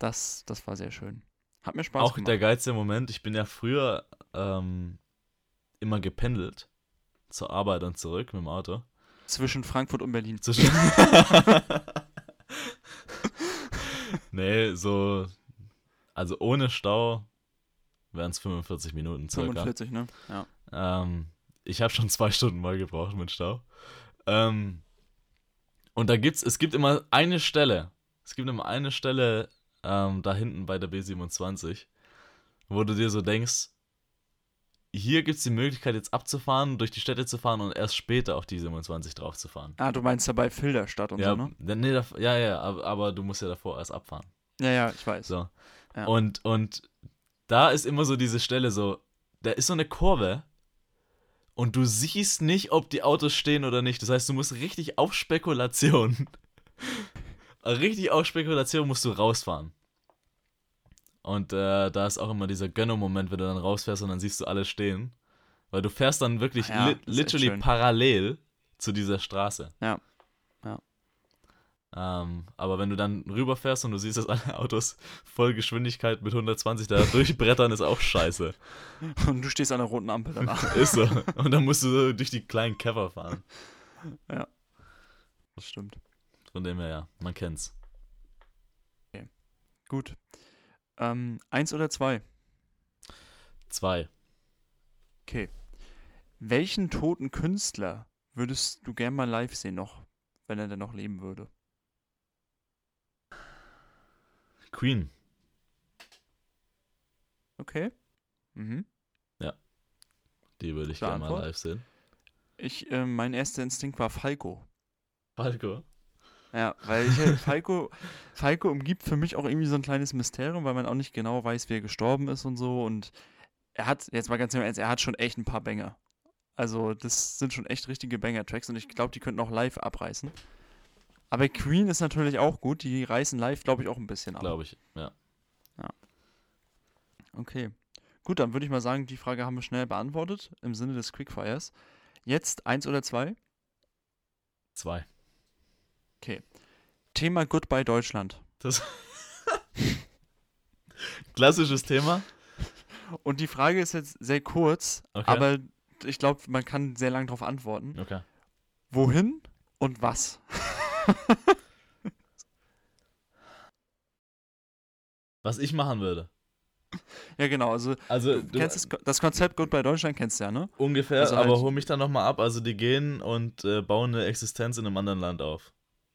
Das, das war sehr schön. Hat mir Spaß Auch gemacht. der geilste Moment, ich bin ja früher ähm, immer gependelt. Zur Arbeit und zurück mit dem Auto. Zwischen Frankfurt und Berlin. Zwischen nee, so. Also ohne Stau wären es 45 Minuten circa. 45, ne? Ja. Ähm, ich habe schon zwei Stunden mal gebraucht mit Stau. Ähm, und da gibt's, es gibt immer eine Stelle. Es gibt immer eine Stelle ähm, da hinten bei der B27, wo du dir so denkst, hier gibt es die Möglichkeit jetzt abzufahren, durch die Städte zu fahren und erst später auf die 27 drauf zu fahren. Ah, du meinst dabei Filderstadt und ja, so, ne? nee, da, ja, ja, aber, aber du musst ja davor erst abfahren. Ja, ja, ich weiß. So. Ja. Und, und da ist immer so diese Stelle so, da ist so eine Kurve und du siehst nicht, ob die Autos stehen oder nicht. Das heißt, du musst richtig auf Spekulation, richtig auf Spekulation musst du rausfahren. Und äh, da ist auch immer dieser Gönner-Moment, wenn du dann rausfährst und dann siehst du alle stehen. Weil du fährst dann wirklich Ja, li literally parallel zu dieser Straße. Ja. Ja. Ähm, aber wenn du dann rüberfährst und du siehst, dass alle Autos voll Geschwindigkeit mit 120 da durchbrettern, ist auch scheiße. Und du stehst an der roten Ampel danach. Ist so. Und dann musst du durch die kleinen Käfer fahren. Das stimmt. Von dem her, ja, man kennt's. Gut. Ähm, eins oder zwei? Zwei. Okay. Welchen toten Künstler würdest du gern mal live sehen noch, wenn er denn noch leben würde? Queen. Okay. Mhm. Die würde ich gerne mal live sehen. Ich, äh, mein erster Instinkt war Falco. Falco. Ja, weil ich, halt- Falco, Falco umgibt für mich auch irgendwie so ein kleines Mysterium, weil man auch nicht genau weiß, wie er gestorben ist und so. Und er hat, jetzt mal ganz im Ernst, er hat schon echt ein paar Banger. Also, das sind schon echt richtige Banger-Tracks und ich glaube, die könnten auch live abreißen. Aber Queen ist natürlich auch gut, die reißen live, glaube ich, auch ein bisschen ab. Glaube ich, ja. Okay. Gut, dann würde ich mal sagen, die Frage haben wir schnell beantwortet im Sinne des Quickfires. Jetzt eins oder zwei? Zwei. Thema Goodbye Deutschland. Das. Klassisches Thema. Und die Frage ist jetzt sehr kurz, Okay. aber ich glaube, man kann sehr lang darauf antworten. Okay. Wohin und was? Was ich machen würde. Ja, genau. Also, Also, du kennst das, Ko- das Konzept Goodbye Deutschland, kennst du ja, ne? ungefähr, also aber halt- hol mich dann nochmal ab. Also, die gehen und äh, bauen eine Existenz in einem anderen Land auf.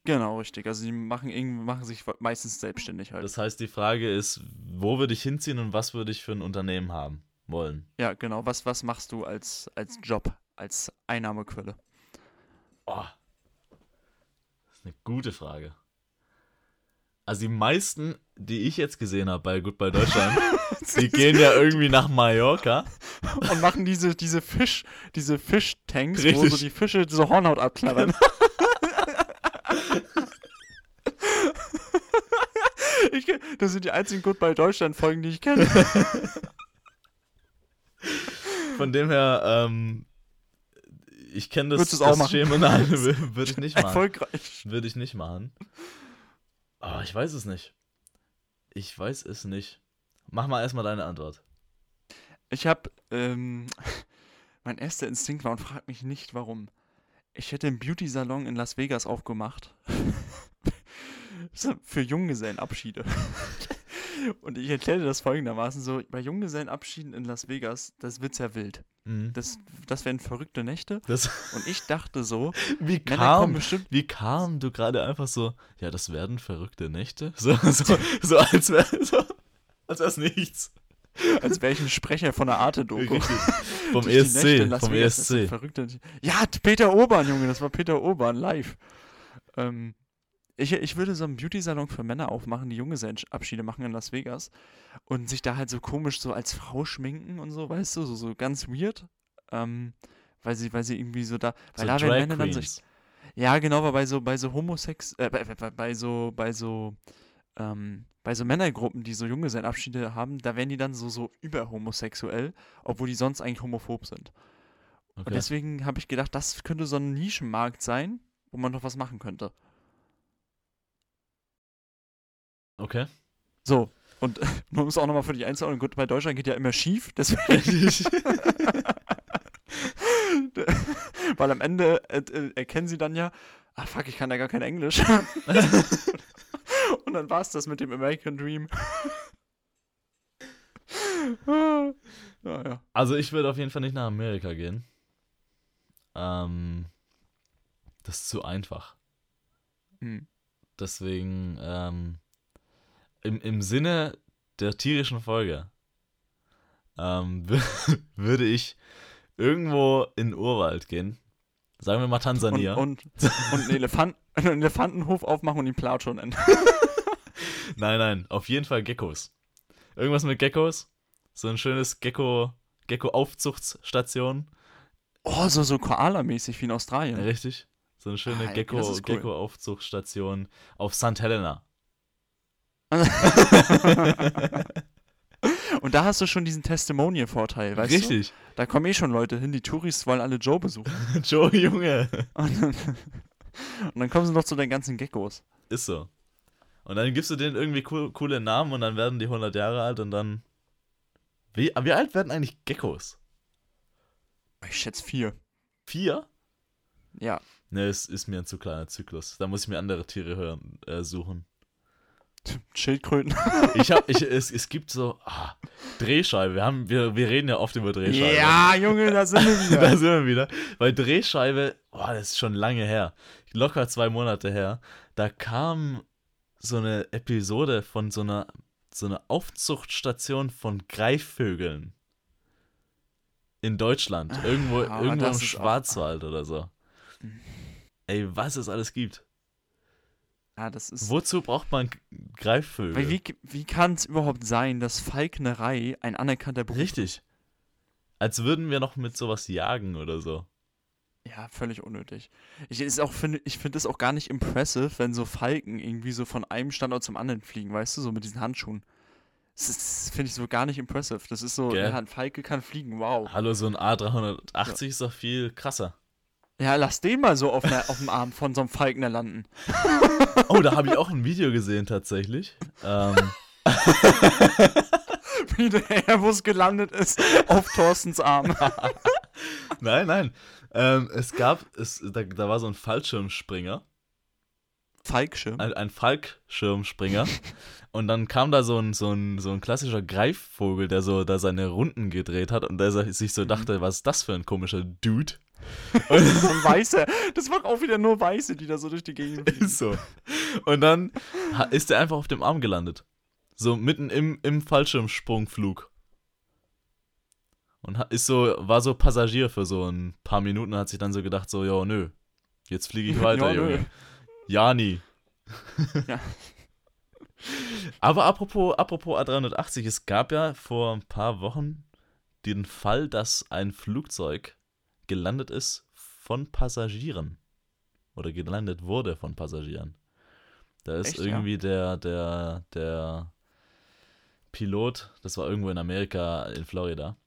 Genau, richtig. Also, die machen, irgendwie, machen sich meistens selbstständig halt. Das heißt, die Frage ist, wo würde ich hinziehen und was würde ich für ein Unternehmen haben wollen? ja, genau. Was, was machst du als, als Job, als Einnahmequelle? Oh, das ist eine gute Frage. Also die meisten, die ich jetzt gesehen habe bei Goodbye Deutschland, die gehen ja irgendwie nach Mallorca. und machen diese, diese Fisch, diese Fischtanks, wo so die Fische diese Hornhaut abklappern. ich, das sind die einzigen Goodbye Deutschland Folgen, die ich kenne. Von dem her, ähm, ich kenne das, das machen? Schema. Nein, wür- würde ich nicht machen. Erfolgreich. Würde ich nicht machen. Aber ich weiß es nicht. Ich weiß es nicht. Mach mal erstmal deine Antwort. Ich habe, ähm, mein erster Instinkt war und frag mich nicht warum. Ich hätte einen Beauty-Salon in Las Vegas aufgemacht. Für Junggesellenabschiede. Und ich erkläre das folgendermaßen so, bei Junggesellenabschieden in Las Vegas, das wird's ja wild. Mhm. Das, das wären verrückte Nächte. Das, Und ich dachte so, wie kam, bestimmt, wie kam du gerade einfach so, ja, das werden verrückte Nächte? So, so, so als wäre so, als wär's nichts. als wäre ich ein Sprecher von der Arte-Doku. Vom die Nächte ESC, Las vom Vegas, sind ESC. Verrückte. Ja, Peter Urban, Junge, das war Peter Urban live. Ähm, Ich, ich würde so einen Beauty-Salon für Männer aufmachen, die Junggesellenabschiede machen in Las Vegas und sich da halt so komisch so als Frau schminken und so, weißt du, so, so ganz weird. Ähm, weil sie, weil sie irgendwie so da, weil So da werden Männer dann so, Queens. ja, genau, weil bei so, bei so Homosex, äh, bei, bei, bei so, bei so, ähm, bei so Männergruppen, die so Junggesellenabschiede haben, da werden die dann so, so überhomosexuell, obwohl die sonst eigentlich homophob sind. Und Okay. deswegen habe ich gedacht, das könnte so ein Nischenmarkt sein, wo man noch was machen könnte. okay. So, und man muss auch nochmal für die Einzelnen, gut, bei Deutschland geht ja immer schief, deswegen. Weil am Ende äh, äh, erkennen sie dann ja, ah fuck, ich kann ja gar kein Englisch. Und dann war es das mit dem American Dream. ja, ja. Also ich würde auf jeden Fall nicht nach Amerika gehen. Ähm, das ist zu einfach. Hm. Deswegen, ähm, im, im Sinne der tierischen Folge, ähm, wür- würde ich irgendwo in den Urwald gehen. Sagen wir mal Tansania. Und, und, und einen, Elefant, einen Elefantenhof aufmachen und ihn Plato nennen. Nein, nein, auf jeden Fall Geckos. Irgendwas mit Geckos. So ein schönes Gecko, Gecko-Aufzuchtsstation. Oh, so, so Koala-mäßig wie in Australien. Richtig. So eine schöne Ah, Gecko, cool. Gecko-Aufzuchtstation auf St. Helena. Und da hast du schon diesen Testimonial-Vorteil, weißt du? Richtig. Da kommen eh schon Leute hin, die Touris wollen alle Joe besuchen. Joe, Junge. Und dann, und dann kommen sie noch zu den ganzen Geckos. Ist so. Und dann gibst du denen irgendwie cool, coole Namen und dann werden die 100 Jahre alt und dann. Wie, wie alt werden eigentlich Geckos? Ich schätze vier. Vier? Ja. Ne, es ist mir ein zu kleiner Zyklus. Da muss ich mir andere Tiere hören, äh, suchen. Schildkröten. Ich hab, ich, es, es gibt so, ah, Drehscheibe. Wir, haben, wir, wir reden ja oft über Drehscheibe. Ja, Junge, da sind wir da wieder. sind wir wieder. Bei Drehscheibe, boah, das ist schon lange her. Locker zwei Monate her. Da kam so eine Episode von so einer, so einer Aufzuchtstation von Greifvögeln. In Deutschland. Irgendwo, aber irgendwo im ist Schwarzwald oder so. Ey, was es alles gibt. Ja, ist. Wozu braucht man Greifvögel? Weil wie, wie kann es überhaupt sein, dass Falknerei ein anerkannter Beruf Richtig. Als würden wir noch mit sowas jagen oder so. Ja, völlig unnötig. Ich, ist auch find, ich finde es auch gar nicht impressive, wenn so Falken irgendwie so von einem Standort zum anderen fliegen, weißt du, so mit diesen Handschuhen. Das finde ich so gar nicht impressive. Das ist so, Gell? ja, ein Falke kann fliegen, wow. Hallo, so ein A380 ist doch viel krasser. Ja, lass den mal so auf, der, auf dem Arm von so einem Falkner landen. Oh, da habe ich auch ein Video gesehen tatsächlich. Ähm, Wie der Airbus gelandet ist auf Thorstens Arm. nein, nein. Ähm, es gab, es, da, da war so ein Fallschirmspringer, Falkschirm. ein, ein Fallschirmspringer. und dann kam da so ein, so, ein, so ein klassischer Greifvogel, der so da seine Runden gedreht hat und der sich so dachte, was ist das für ein komischer Dude? so ein Weißer. Das waren auch wieder nur Weiße, die da so durch die Gegend fliegen. Ist so. Und dann ist er einfach auf dem Arm gelandet. So mitten im, im Fallschirmsprungflug. Und ist so, war so Passagier für so ein paar Minuten und hat sich dann so gedacht, so, ja, nö, jetzt fliege ich weiter, Ja, nö. Junge. Jani. Ja. Aber apropos, apropos A380, es gab ja vor ein paar Wochen den Fall, dass ein Flugzeug gelandet ist von Passagieren. Oder gelandet wurde von Passagieren. Da ist Echt, ja? irgendwie der, der, der Pilot, das war irgendwo in Amerika, in Florida.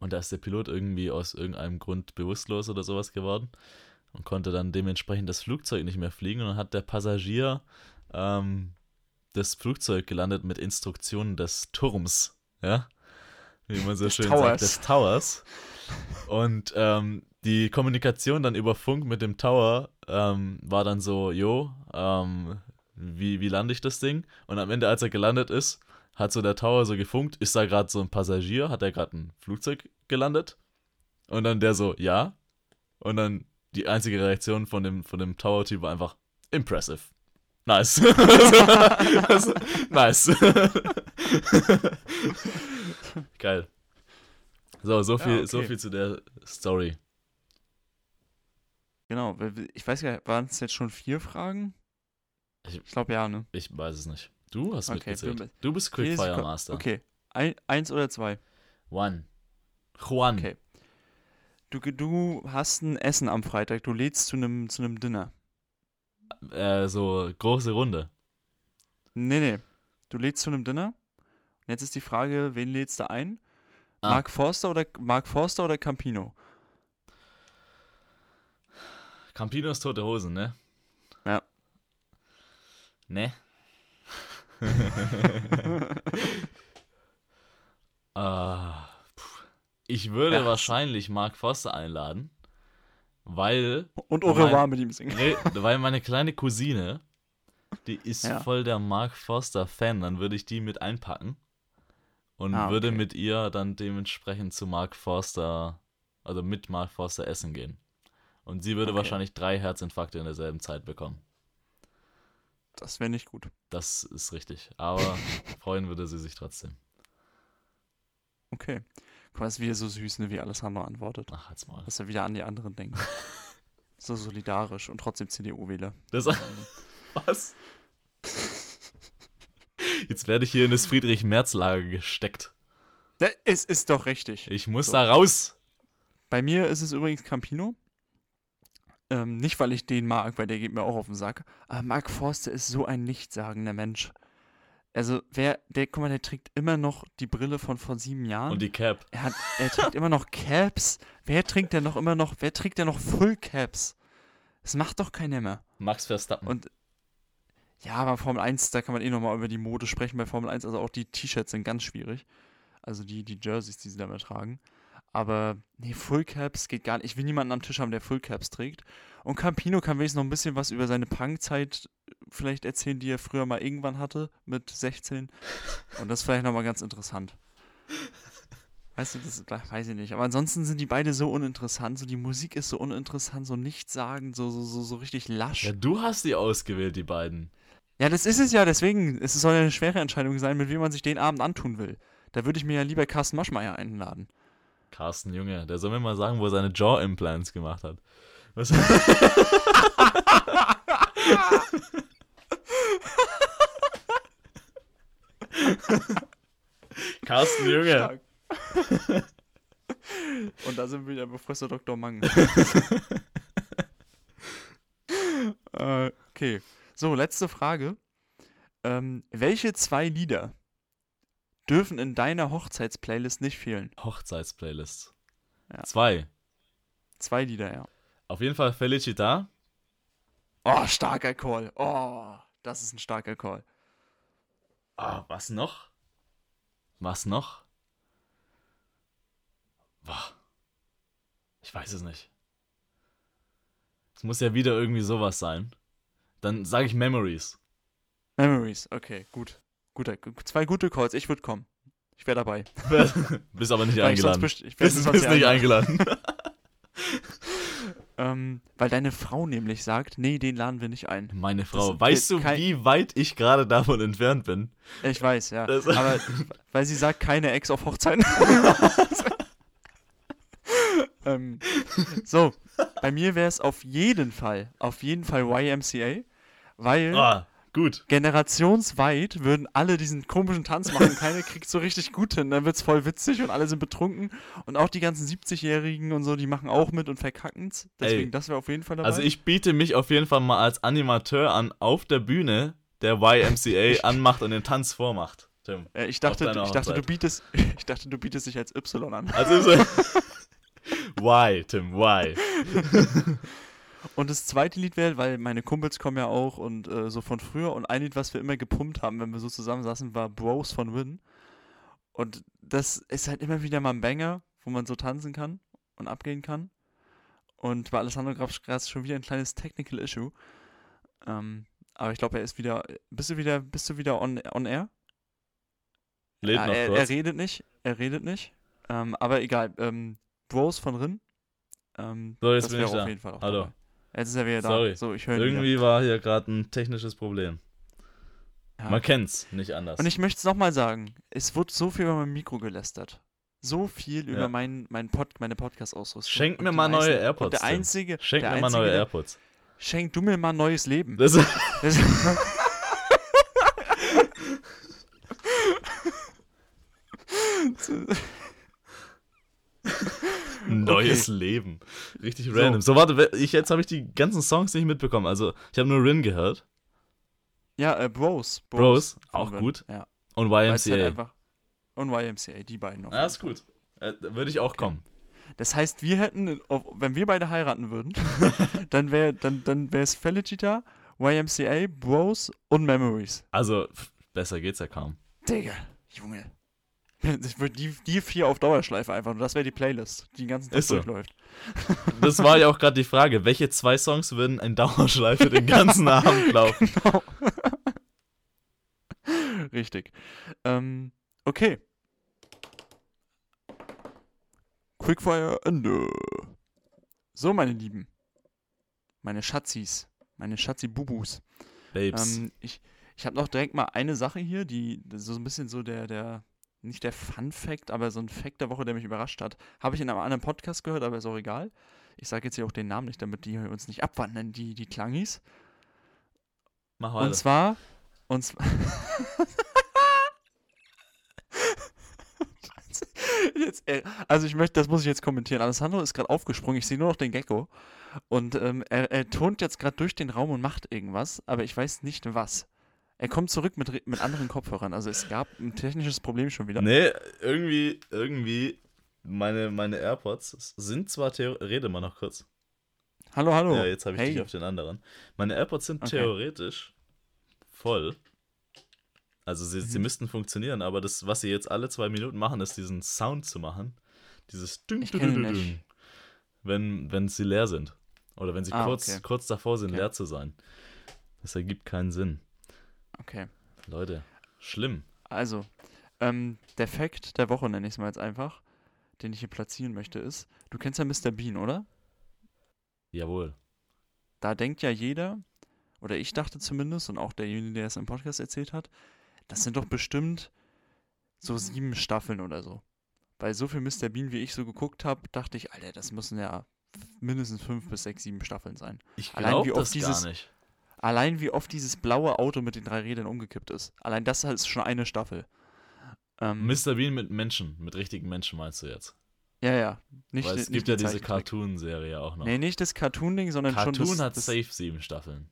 Und da ist der Pilot irgendwie aus irgendeinem Grund bewusstlos oder sowas geworden und konnte dann dementsprechend das Flugzeug nicht mehr fliegen. Und dann hat der Passagier ähm, das Flugzeug gelandet mit Instruktionen des Turms, ja, wie man so Des schön Towers. sagt, des Towers. Und ähm, die Kommunikation dann über Funk mit dem Tower ähm, war dann so, jo, ähm, wie, wie lande ich das Ding? Und am Ende, als er gelandet ist, hat so der Tower so gefunkt, ist da gerade so ein Passagier, hat er gerade ein Flugzeug gelandet? Und dann der so, ja. Und dann die einzige Reaktion von dem, von dem Tower-Typ war einfach, impressive. Nice. Nice. Geil. So, so Ja, viel, okay. so viel zu der Story. Genau, ich weiß gar nicht, waren es jetzt schon vier Fragen? Ich- Ich glaube ja, ne? Ich weiß es nicht. Du hast Okay, mitgezählt. Du bist ist Quickfire Ko- Master. Okay. Ein, eins oder zwei? One. Juan. Okay. Du, du hast ein Essen am Freitag, du lädst zu einem zu Dinner. Äh, so große Runde. Nee, nee. Du lädst zu einem Dinner. Und jetzt ist die Frage, wen lädst du ein? Ah. Mark Forster oder Mark Forster oder Campino? Campinos tote Hosen, ne? Ja. Ne? Puh. ich würde Ja. wahrscheinlich Mark Foster einladen, weil, Und revoir mit ihm singen. nee, weil meine kleine Cousine, die ist Ja. voll der Mark Foster Fan, dann würde ich die mit einpacken und Ah, würde okay. mit ihr dann dementsprechend zu Mark Forster, also mit Mark Forster essen gehen. Und sie würde Okay. wahrscheinlich drei Herzinfarkte in derselben Zeit bekommen. Das wäre nicht gut. Das ist richtig. Aber freuen würde sie sich trotzdem. Okay. Guck mal, ist wieder so süß, ne, wie Alessandro antwortet. Ach, halt's mal. Dass er wieder an die anderen denkt. so solidarisch und trotzdem CDU-Wähler. Das, was? Jetzt werde ich hier in das Friedrich-Merz-Lager gesteckt. Es ist doch richtig. Ich muss So. da raus. Bei mir ist es übrigens Campino. Ähm, nicht, weil ich den mag, weil der geht mir auch auf den Sack. Aber Mark Forster ist so ein nichtssagender Mensch. Also, wer, der, guck mal, der trägt immer noch die Brille von vor sieben Jahren. Und die Cap. er, hat, er trägt immer noch Caps. Wer trägt denn noch immer noch, wer trägt denn noch Full Caps? Das macht doch keiner mehr. Max Verstappen. Und ja, aber Formel 1, da kann man eh nochmal über die Mode sprechen bei Formel 1. Also auch die T-Shirts sind ganz schwierig. Also die, die Jerseys, die sie da mal tragen. Aber nee, Full Caps geht gar nicht. Ich will niemanden am Tisch haben, der Full Caps trägt. Und Campino kann wenigstens noch ein bisschen was über seine Punkzeit vielleicht erzählen, die er früher mal irgendwann hatte mit 16. Und das ist vielleicht nochmal ganz interessant. Weißt du, das weiß ich nicht. Aber ansonsten sind die beide so uninteressant. So die Musik ist so uninteressant, so nichtssagend, so, so, so, so richtig lasch. ja, du hast die ausgewählt, die beiden. Ja, das ist es ja, deswegen, es soll ja eine schwere Entscheidung sein, mit wem man sich den Abend antun will. Da würde ich mir ja lieber Carsten Maschmeyer einladen. Carsten Junge, der soll mir mal sagen, wo er seine Jaw-Implants gemacht hat. Was? Carsten Junge. Und da sind wir wieder bei Professor Dr. Mang. äh, okay. So, letzte Frage. Ähm, welche zwei Lieder dürfen in deiner Hochzeitsplaylist nicht fehlen? Hochzeitsplaylist. Ja. Zwei. Zwei Lieder, ja. Auf jeden Fall Felicita. Oh, starker Call. Oh, das ist ein starker Call. Ah, was noch? Was noch? Boah. Ich weiß es nicht. Es muss ja wieder irgendwie sowas sein. Dann sage ich Memories. Memories, okay, gut. Guter, gu- zwei gute Calls, ich würde kommen. Ich wäre dabei. Bist aber nicht sonst eingeladen. best- ich Bist, sonst bist nicht eingeladen. Ähm, weil deine Frau nämlich sagt, nee, den laden wir nicht ein. Meine Frau, Das- weißt du, wie weit ich gerade davon entfernt bin? Ich weiß, ja. Das- Aber weil sie sagt, keine Ex auf Hochzeiten. ähm, so, bei mir wäre es auf jeden Fall, auf jeden Fall YMCA, weil Ah, gut. generationsweit würden alle diesen komischen Tanz machen. Keiner kriegt so richtig gut hin. Dann wird's voll witzig und alle sind betrunken. Und auch die ganzen 70-Jährigen und so, die machen auch mit und verkacken's. Deswegen, Ey, das wäre auf jeden Fall dabei. Also ich biete mich auf jeden Fall mal als Animateur an auf der Bühne, der YMCA anmacht und den Tanz vormacht. Tim. Äh, ich dachte, ich dachte, du bietest, ich dachte, du bietest dich als Y an. Also so Why, Tim, why? Und das zweite Lied wäre, weil meine Kumpels kommen ja auch und äh, so von früher und ein Lied, was wir immer gepumpt haben, wenn wir so zusammensaßen, war Bros von Win. Und das ist halt immer wieder mal ein Banger, wo man so tanzen kann und abgehen kann. Und bei Alessandro gab es schon wieder ein kleines Technical Issue. Ähm, aber ich glaube, er ist wieder. Bist du wieder, bist du wieder on, on air? Lebt Ja, noch er, er redet nicht. Er redet nicht. Ähm, aber egal. Ähm, Bros von Rin. Ähm, So, jetzt das bin ich auf da. jeden Fall auch Hallo. dabei. Jetzt ist er wieder Sorry. da. So, ich höre ihn wieder. Irgendwie war hier gerade ein technisches Problem. Ja. Man kennt's, nicht anders. Und ich möchte es nochmal sagen, es wurde so viel über mein Mikro gelästert. So viel Ja. über mein, mein Pod, meine Podcast-Ausrüstung. Schenk mir mal neue AirPods, Und der einzige, Schenk der mir mal neue AirPods. schenk du mir mal ein neues Leben. Das, Das, neues Leben. Richtig random. So, warte, ich, jetzt habe ich die ganzen Songs nicht mitbekommen. Also, ich habe nur Rin gehört. ja, äh, Bros. Bros, von auch Rin. gut. Ja. Und halt YMCA. einfach, und YMCA, die beiden noch. Ja, ist gut. Äh, würde ich auch kommen. Das heißt, wir hätten, wenn wir beide heiraten würden, dann wäre dann, dann es Felicita, YMCA, Bros und Memories. Also, besser geht's ja kaum. Digga, Junge. Die, die vier auf Dauerschleife einfach. Und das wäre die Playlist, die den ganzen Tag so. durchläuft. Das war ja auch gerade die Frage. Welche zwei Songs würden in Dauerschleife den ganzen Abend laufen? Genau. Richtig. Ähm, okay. Quickfire Ende. So, meine Lieben. Meine Schatzis. Meine Schatzi-Bubus. Babes. Ähm, ich ich habe noch direkt mal eine Sache hier, die so ein bisschen so der, der, nicht der Fun-Fact, aber so ein Fact der Woche, der mich überrascht hat. Habe ich in einem anderen Podcast gehört, aber ist auch egal. Ich sage jetzt hier auch den Namen nicht, damit die uns nicht abwandern, die, die Klangis. Mach Und weiter. zwar, und zwar. jetzt, äh, also ich möchte, das muss ich jetzt kommentieren. Alessandro ist gerade aufgesprungen, ich sehe nur noch den Gecko. Und ähm, er, er turnt jetzt gerade durch den Raum und macht irgendwas, aber ich weiß nicht was. Er kommt zurück mit, mit anderen Kopfhörern. Also es gab ein technisches Problem schon wieder. Nee, irgendwie, irgendwie, meine, meine AirPods sind zwar, Theo rede mal noch kurz. Hallo, hallo. Ja, jetzt habe ich hey. dich auf den anderen. Meine AirPods sind Okay. theoretisch voll. Also sie, sie Mhm. müssten funktionieren, aber das, was sie jetzt alle zwei Minuten machen, ist diesen Sound zu machen. Dieses Ding, Ich ding, ding, wenn, wenn sie leer sind. Oder wenn sie Ah, kurz, okay. kurz davor sind, Okay. leer zu sein. Das ergibt keinen Sinn. Okay. Leute, schlimm. Also, ähm, der Fact der Woche nenne ich es mal jetzt einfach, den ich hier platzieren möchte, ist, du kennst ja Mr. Bean, oder? Jawohl. da denkt ja jeder, oder ich dachte zumindest, und auch derjenige, der es im Podcast erzählt hat, das sind doch bestimmt so sieben Staffeln oder so. Weil so viel Mr. Bean, wie ich so geguckt habe, dachte ich, Alter, das müssen ja mindestens fünf bis sechs, sieben Staffeln sein. Ich glaube das dieses- gar nicht. Allein wie oft dieses blaue Auto mit den drei Rädern umgekippt ist. Allein das ist schon eine Staffel. Ähm, Mr. Bean mit Menschen, mit richtigen Menschen meinst du jetzt? ja, ja. Nicht, Weil es nicht gibt ja diese. Cartoon-Serie auch noch. Nee, nicht das Cartoon-Ding, sondern schon Cartoon das, hat das safe sieben Staffeln.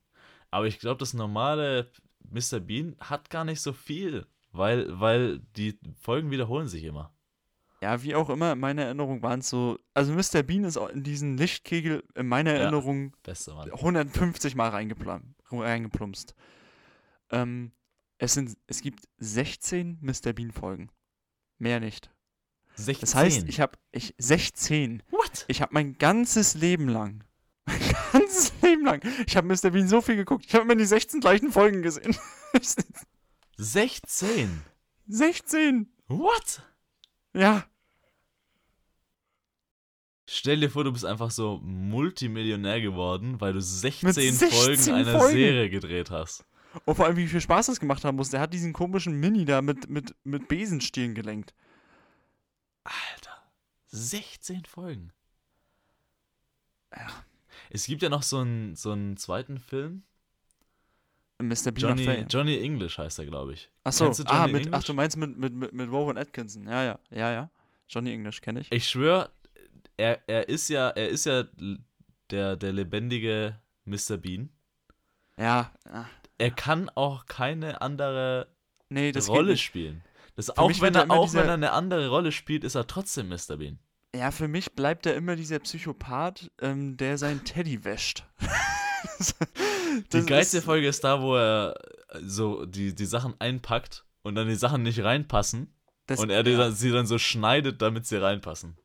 Aber ich glaube, das normale Mr. Bean hat gar nicht so viel, weil, weil die Folgen wiederholen sich immer. Ja, wie auch immer, in meiner Erinnerung waren es so. Also Mr. Bean ist auch in diesen Lichtkegel in meiner Ja. Erinnerung Beste Mann. 150 Mal reingeplumpst. Ähm, es, sind, es gibt 16 Mr. Bean-Folgen. Mehr nicht. 16. Das heißt, ich habe ich 16. What? Ich habe mein ganzes Leben lang, mein ganzes Leben lang, ich habe Mr. Bean so viel geguckt. Ich habe immer die 16 gleichen Folgen gesehen. 16? 16! What? Ja. Stell dir vor, du bist einfach so Multimillionär geworden, weil du 16, 16 Folgen einer Folgen. Serie gedreht hast. Und vor allem, wie viel Spaß das gemacht haben muss. Der hat diesen komischen Mini da mit, mit, mit Besenstielen gelenkt. Alter. 16 Folgen. Ja. Es gibt ja noch so einen, so einen zweiten Film. Mr. Bean Johnny, Ferien. Johnny English heißt er, glaube ich. Achso, Kennst du ah, mit, ach, du meinst mit, mit, mit, mit Rowan Atkinson. Ja, ja, ja, ja. Johnny English kenne ich. Ich schwöre, er, er ist ja, er ist ja der, der lebendige Mr. Bean. Ja, ah, Er kann auch keine andere nee, Rolle spielen. Das, auch wenn er auch dieser- wenn er eine andere Rolle spielt, ist er trotzdem Mr. Bean. Ja, für mich bleibt er immer dieser Psychopath, ähm, der seinen Teddy wäscht. Die geilste Folge ist da, wo er so die, die Sachen einpackt und dann die Sachen nicht reinpassen Das, und er die ja, sie dann so schneidet, damit sie reinpassen.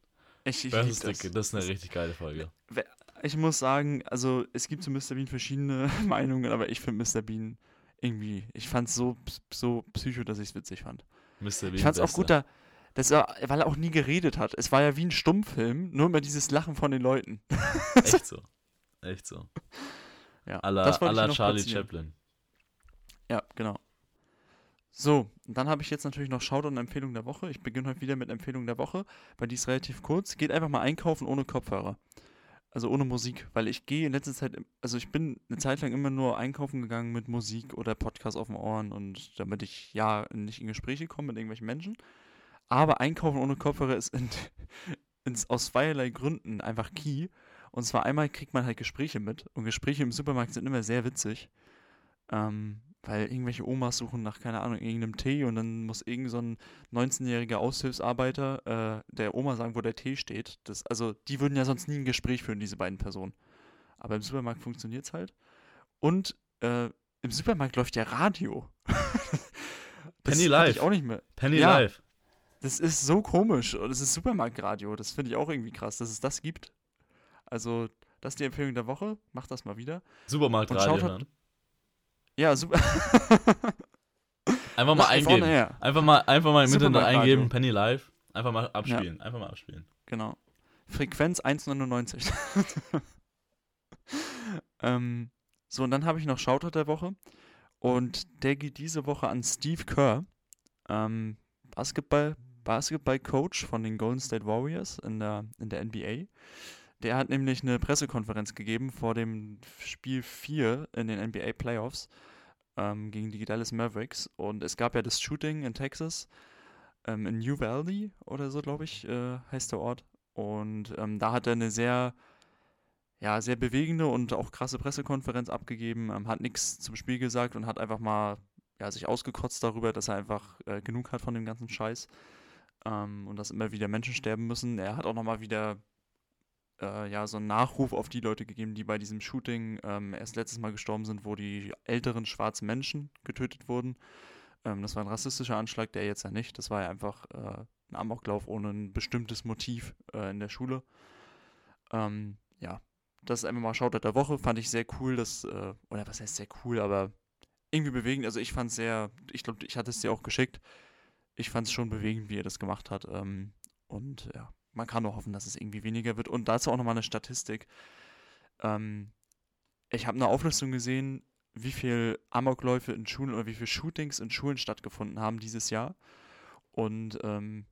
ich, ich, Das ist, das. das ist eine richtig geile Folge. ich muss sagen, also es gibt zu Mr. Bean verschiedene Meinungen, aber ich finde Mr. Bean irgendwie, ich fand es so, so psycho, dass ich es witzig fand. Mr. Bean. Ich fand es auch gut, da, das war, weil er auch nie geredet hat. Es war ja wie ein Stummfilm, nur immer dieses Lachen von den Leuten. Echt so. Echt so. Ja, A la, das ich la Charlie platzieren. Chaplin. Ja, genau. So, und dann habe ich jetzt natürlich noch Shoutout und Empfehlung der Woche. Ich beginne heute wieder mit Empfehlung der Woche, weil die ist relativ kurz. Geht einfach mal einkaufen ohne Kopfhörer. Also ohne Musik, weil ich gehe in letzter Zeit, also ich bin eine Zeit lang immer nur einkaufen gegangen mit Musik oder Podcast auf den Ohren und damit ich ja nicht in Gespräche komme mit irgendwelchen Menschen. Aber einkaufen ohne Kopfhörer ist in, ins, aus zweierlei Gründen einfach key. Und zwar einmal kriegt man halt Gespräche mit und Gespräche im Supermarkt sind immer sehr witzig. Ähm, weil irgendwelche Omas suchen nach, keine Ahnung, irgendeinem Tee und dann muss irgend so ein 19-jähriger Aushilfsarbeiter äh, der Oma sagen, wo der Tee steht. Das, also, die würden ja sonst nie ein Gespräch führen, diese beiden Personen. Aber im Supermarkt funktioniert es halt. Und äh, im Supermarkt läuft ja Radio. Penny Live. Ich auch nicht mehr. Penny Ja. Live. Das ist so komisch. Und es ist Supermarktradio. Das finde ich auch irgendwie krass, dass es das gibt. Also, das ist die Empfehlung der Woche. Macht das mal wieder. Supermarktradio Und schaut hören. Ja, super. Einfach mal Das eingeben. Einfach mal, einfach mal im Internet eingeben, Penny Live. Einfach mal abspielen. Einfach mal abspielen. Genau. Frequenz 1,99. ähm, so, und dann habe ich noch Shoutout der Woche. Und der geht diese Woche an Steve Kerr, ähm, Basketball, Basketball-Coach von den Golden State Warriors in der, in der NBA. Der hat nämlich eine Pressekonferenz gegeben vor dem Spiel 4 in den NBA Playoffs ähm, gegen die Dallas Mavericks. Und es gab ja das Shooting in Texas, ähm, in New Valley oder so, glaube ich, äh, heißt der Ort. Und ähm, da hat er eine sehr, ja, sehr bewegende und auch krasse Pressekonferenz abgegeben, ähm, hat nichts zum Spiel gesagt und hat einfach mal ja, sich ausgekotzt darüber, dass er einfach äh, genug hat von dem ganzen Scheiß ähm, und dass immer wieder Menschen sterben müssen. Er hat auch nochmal wieder äh, ja, so einen Nachruf auf die Leute gegeben, die bei diesem Shooting ähm, erst letztes Mal gestorben sind, wo die älteren schwarzen Menschen getötet wurden. Ähm, das war ein rassistischer Anschlag, der jetzt ja nicht. Das war ja einfach äh, ein Amoklauf ohne ein bestimmtes Motiv äh, in der Schule. Ähm, ja, das ist einfach mal Shoutout der Woche. Fand ich sehr cool, dass, äh, oder was heißt sehr cool, aber irgendwie bewegend. Also ich fand es sehr, ich glaube, ich hatte es dir auch geschickt. Ich fand es schon bewegend, wie er das gemacht hat. Ähm, und ja, man kann nur hoffen, dass es irgendwie weniger wird. Und dazu auch nochmal eine Statistik. Ähm, ich habe eine Auflistung gesehen, wie viel Amokläufe in Schulen oder wie viele Shootings in Schulen stattgefunden haben dieses Jahr. Und ähm,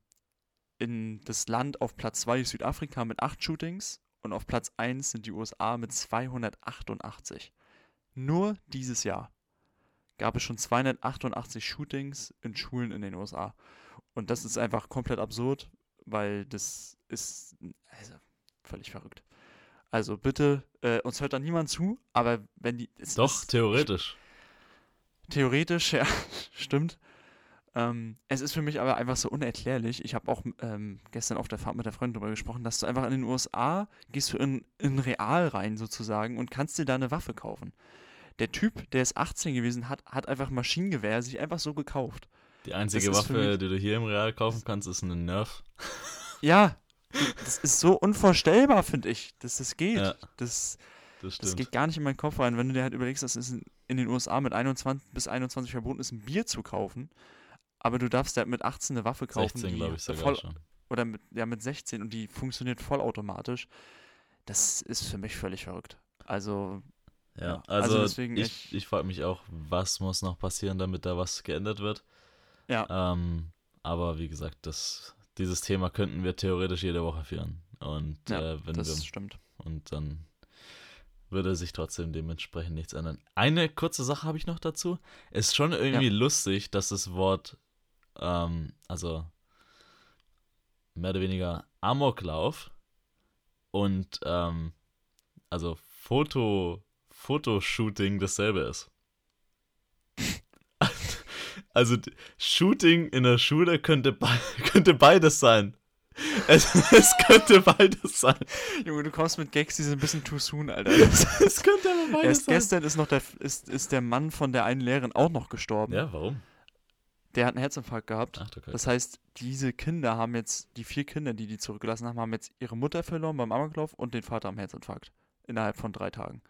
in das Land auf Platz 2 ist Südafrika mit 8 Shootings und auf Platz 1 sind die USA mit 288. Nur dieses Jahr gab es schon 288 Shootings in Schulen in den USA. Und das ist einfach komplett absurd, weil das ist also, völlig verrückt. Also bitte, äh, uns hört da niemand zu, aber wenn die. es Doch, ist- theoretisch. Theoretisch, ja, stimmt. Ähm, es ist für mich aber einfach so unerklärlich. Ich habe auch ähm, gestern auf der Fahrt mit der Freundin darüber gesprochen, dass du einfach in den USA gehst du in, in Real rein sozusagen und kannst dir da eine Waffe kaufen. Der Typ, der ist 18 gewesen, hat, hat einfach ein Maschinengewehr sich einfach so gekauft. Die einzige Waffe, die du hier im Real kaufen kannst, ist eine Nerf. Ja, das ist so unvorstellbar, finde ich, dass das geht. Ja. Das, Das das geht gar nicht in meinen Kopf rein, wenn du dir halt überlegst, dass es in, in den USA mit 21 bis 21 verboten ist, ein Bier zu kaufen. Aber du darfst ja mit 18 eine Waffe kaufen, 16, die glaube ich, sogar voll, schon. oder mit, ja, mit 16 und die funktioniert vollautomatisch. Das ist für mich völlig verrückt. Also, Ja, Ja, also, also deswegen ich, ich frage mich auch, was muss noch passieren, damit da was geändert wird. Ja, Ähm, aber wie gesagt, das, dieses Thema könnten wir theoretisch jede Woche führen. Und Ja, äh, wenn das wir, stimmt. und dann würde sich trotzdem dementsprechend nichts ändern. Eine kurze Sache habe ich noch dazu. Ist schon irgendwie lustig, dass das Wort, ähm, also mehr oder weniger Amoklauf und ähm, also Foto, Fotoshooting dasselbe ist. Also Shooting in der Schule könnte, be könnte beides sein. Es, es könnte beides sein. Junge, du kommst mit Gags, die sind ein bisschen too soon, Alter. Es könnte aber beides Erst sein. gestern ist noch der, ist, ist der Mann von der einen Lehrerin auch noch gestorben. Ja, warum? Der hat einen Herzinfarkt gehabt. Ach Kacke. Das heißt, diese Kinder haben jetzt, die vier Kinder, die die zurückgelassen haben, haben jetzt ihre Mutter verloren beim Amoklauf und den Vater am Herzinfarkt. Innerhalb von drei Tagen.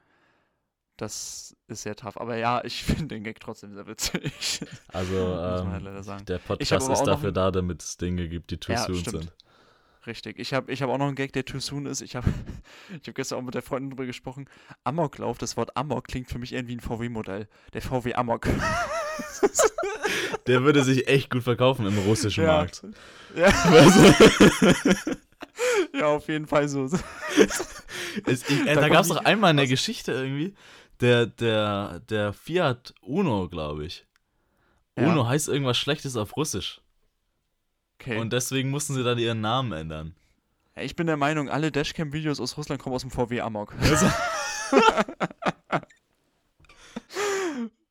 Das ist sehr tough. Aber ja, ich finde den Gag trotzdem sehr witzig. Also, halt ähm, leider sagen. der Podcast ist dafür da, damit es Dinge gibt, die too Ja, soon stimmt. sind. Richtig. Ich habe ich hab auch noch einen Gag, der too soon ist. Ich habe ich hab gestern auch mit der Freundin drüber gesprochen. Amoklauf, das Wort Amok klingt für mich eher wie ein VW-Modell. Der VW Amok. Der würde sich echt gut verkaufen im russischen Ja. Markt. Ja. Also, ja, auf jeden Fall so. Es, ich, äh, Da da gab es doch einmal eine Geschichte irgendwie, der, der, der Fiat Uno, glaube ich. Ja. Uno heißt irgendwas Schlechtes auf Russisch. Okay. Und deswegen mussten sie dann ihren Namen ändern. ich bin der Meinung, alle Dashcam-Videos aus Russland kommen aus dem VW Amok.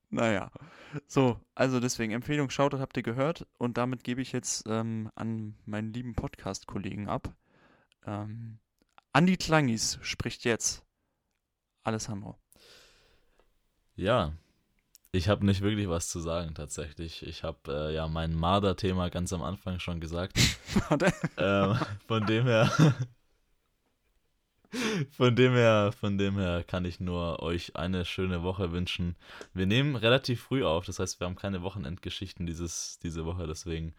naja. So, also deswegen Empfehlung, schaut, habt ihr gehört. Und damit gebe ich jetzt ähm, an meinen lieben Podcast-Kollegen ab. Ähm, Andi Klangis spricht jetzt. Alessandro. Ja, ich habe nicht wirklich was zu sagen tatsächlich. Ich habe äh, ja mein Marder-Thema ganz am Anfang schon gesagt. Ähm, von dem her, von dem her, von dem her kann ich nur euch eine schöne Woche wünschen. Wir nehmen relativ früh auf, das heißt, wir haben keine Wochenendgeschichten dieses, diese Woche, deswegen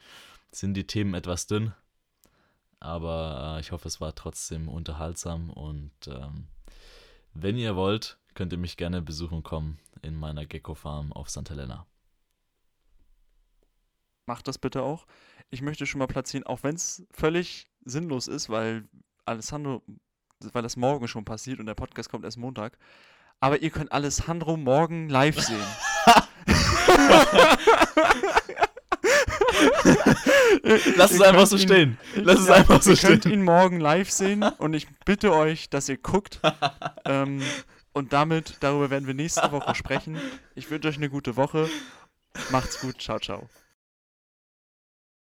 sind die Themen etwas dünn. Aber äh, ich hoffe, es war trotzdem unterhaltsam und ähm, wenn ihr wollt, könnt ihr mich gerne besuchen kommen in meiner Gecko Farm auf St. Helena. Macht das bitte auch. Ich möchte schon mal platzieren, auch wenn es völlig sinnlos ist, weil Alessandro, weil das morgen schon passiert und der Podcast kommt erst Montag. Aber ihr könnt Alessandro morgen live sehen. Lass es Ihr einfach könnt so ihn- stehen. Lass es Ja, einfach so ihr könnt stehen. ihn morgen live sehen und ich bitte euch, dass ihr guckt. ähm, und damit, darüber werden wir nächste Woche sprechen. Ich wünsche euch eine gute Woche. Macht's gut. Ciao, ciao.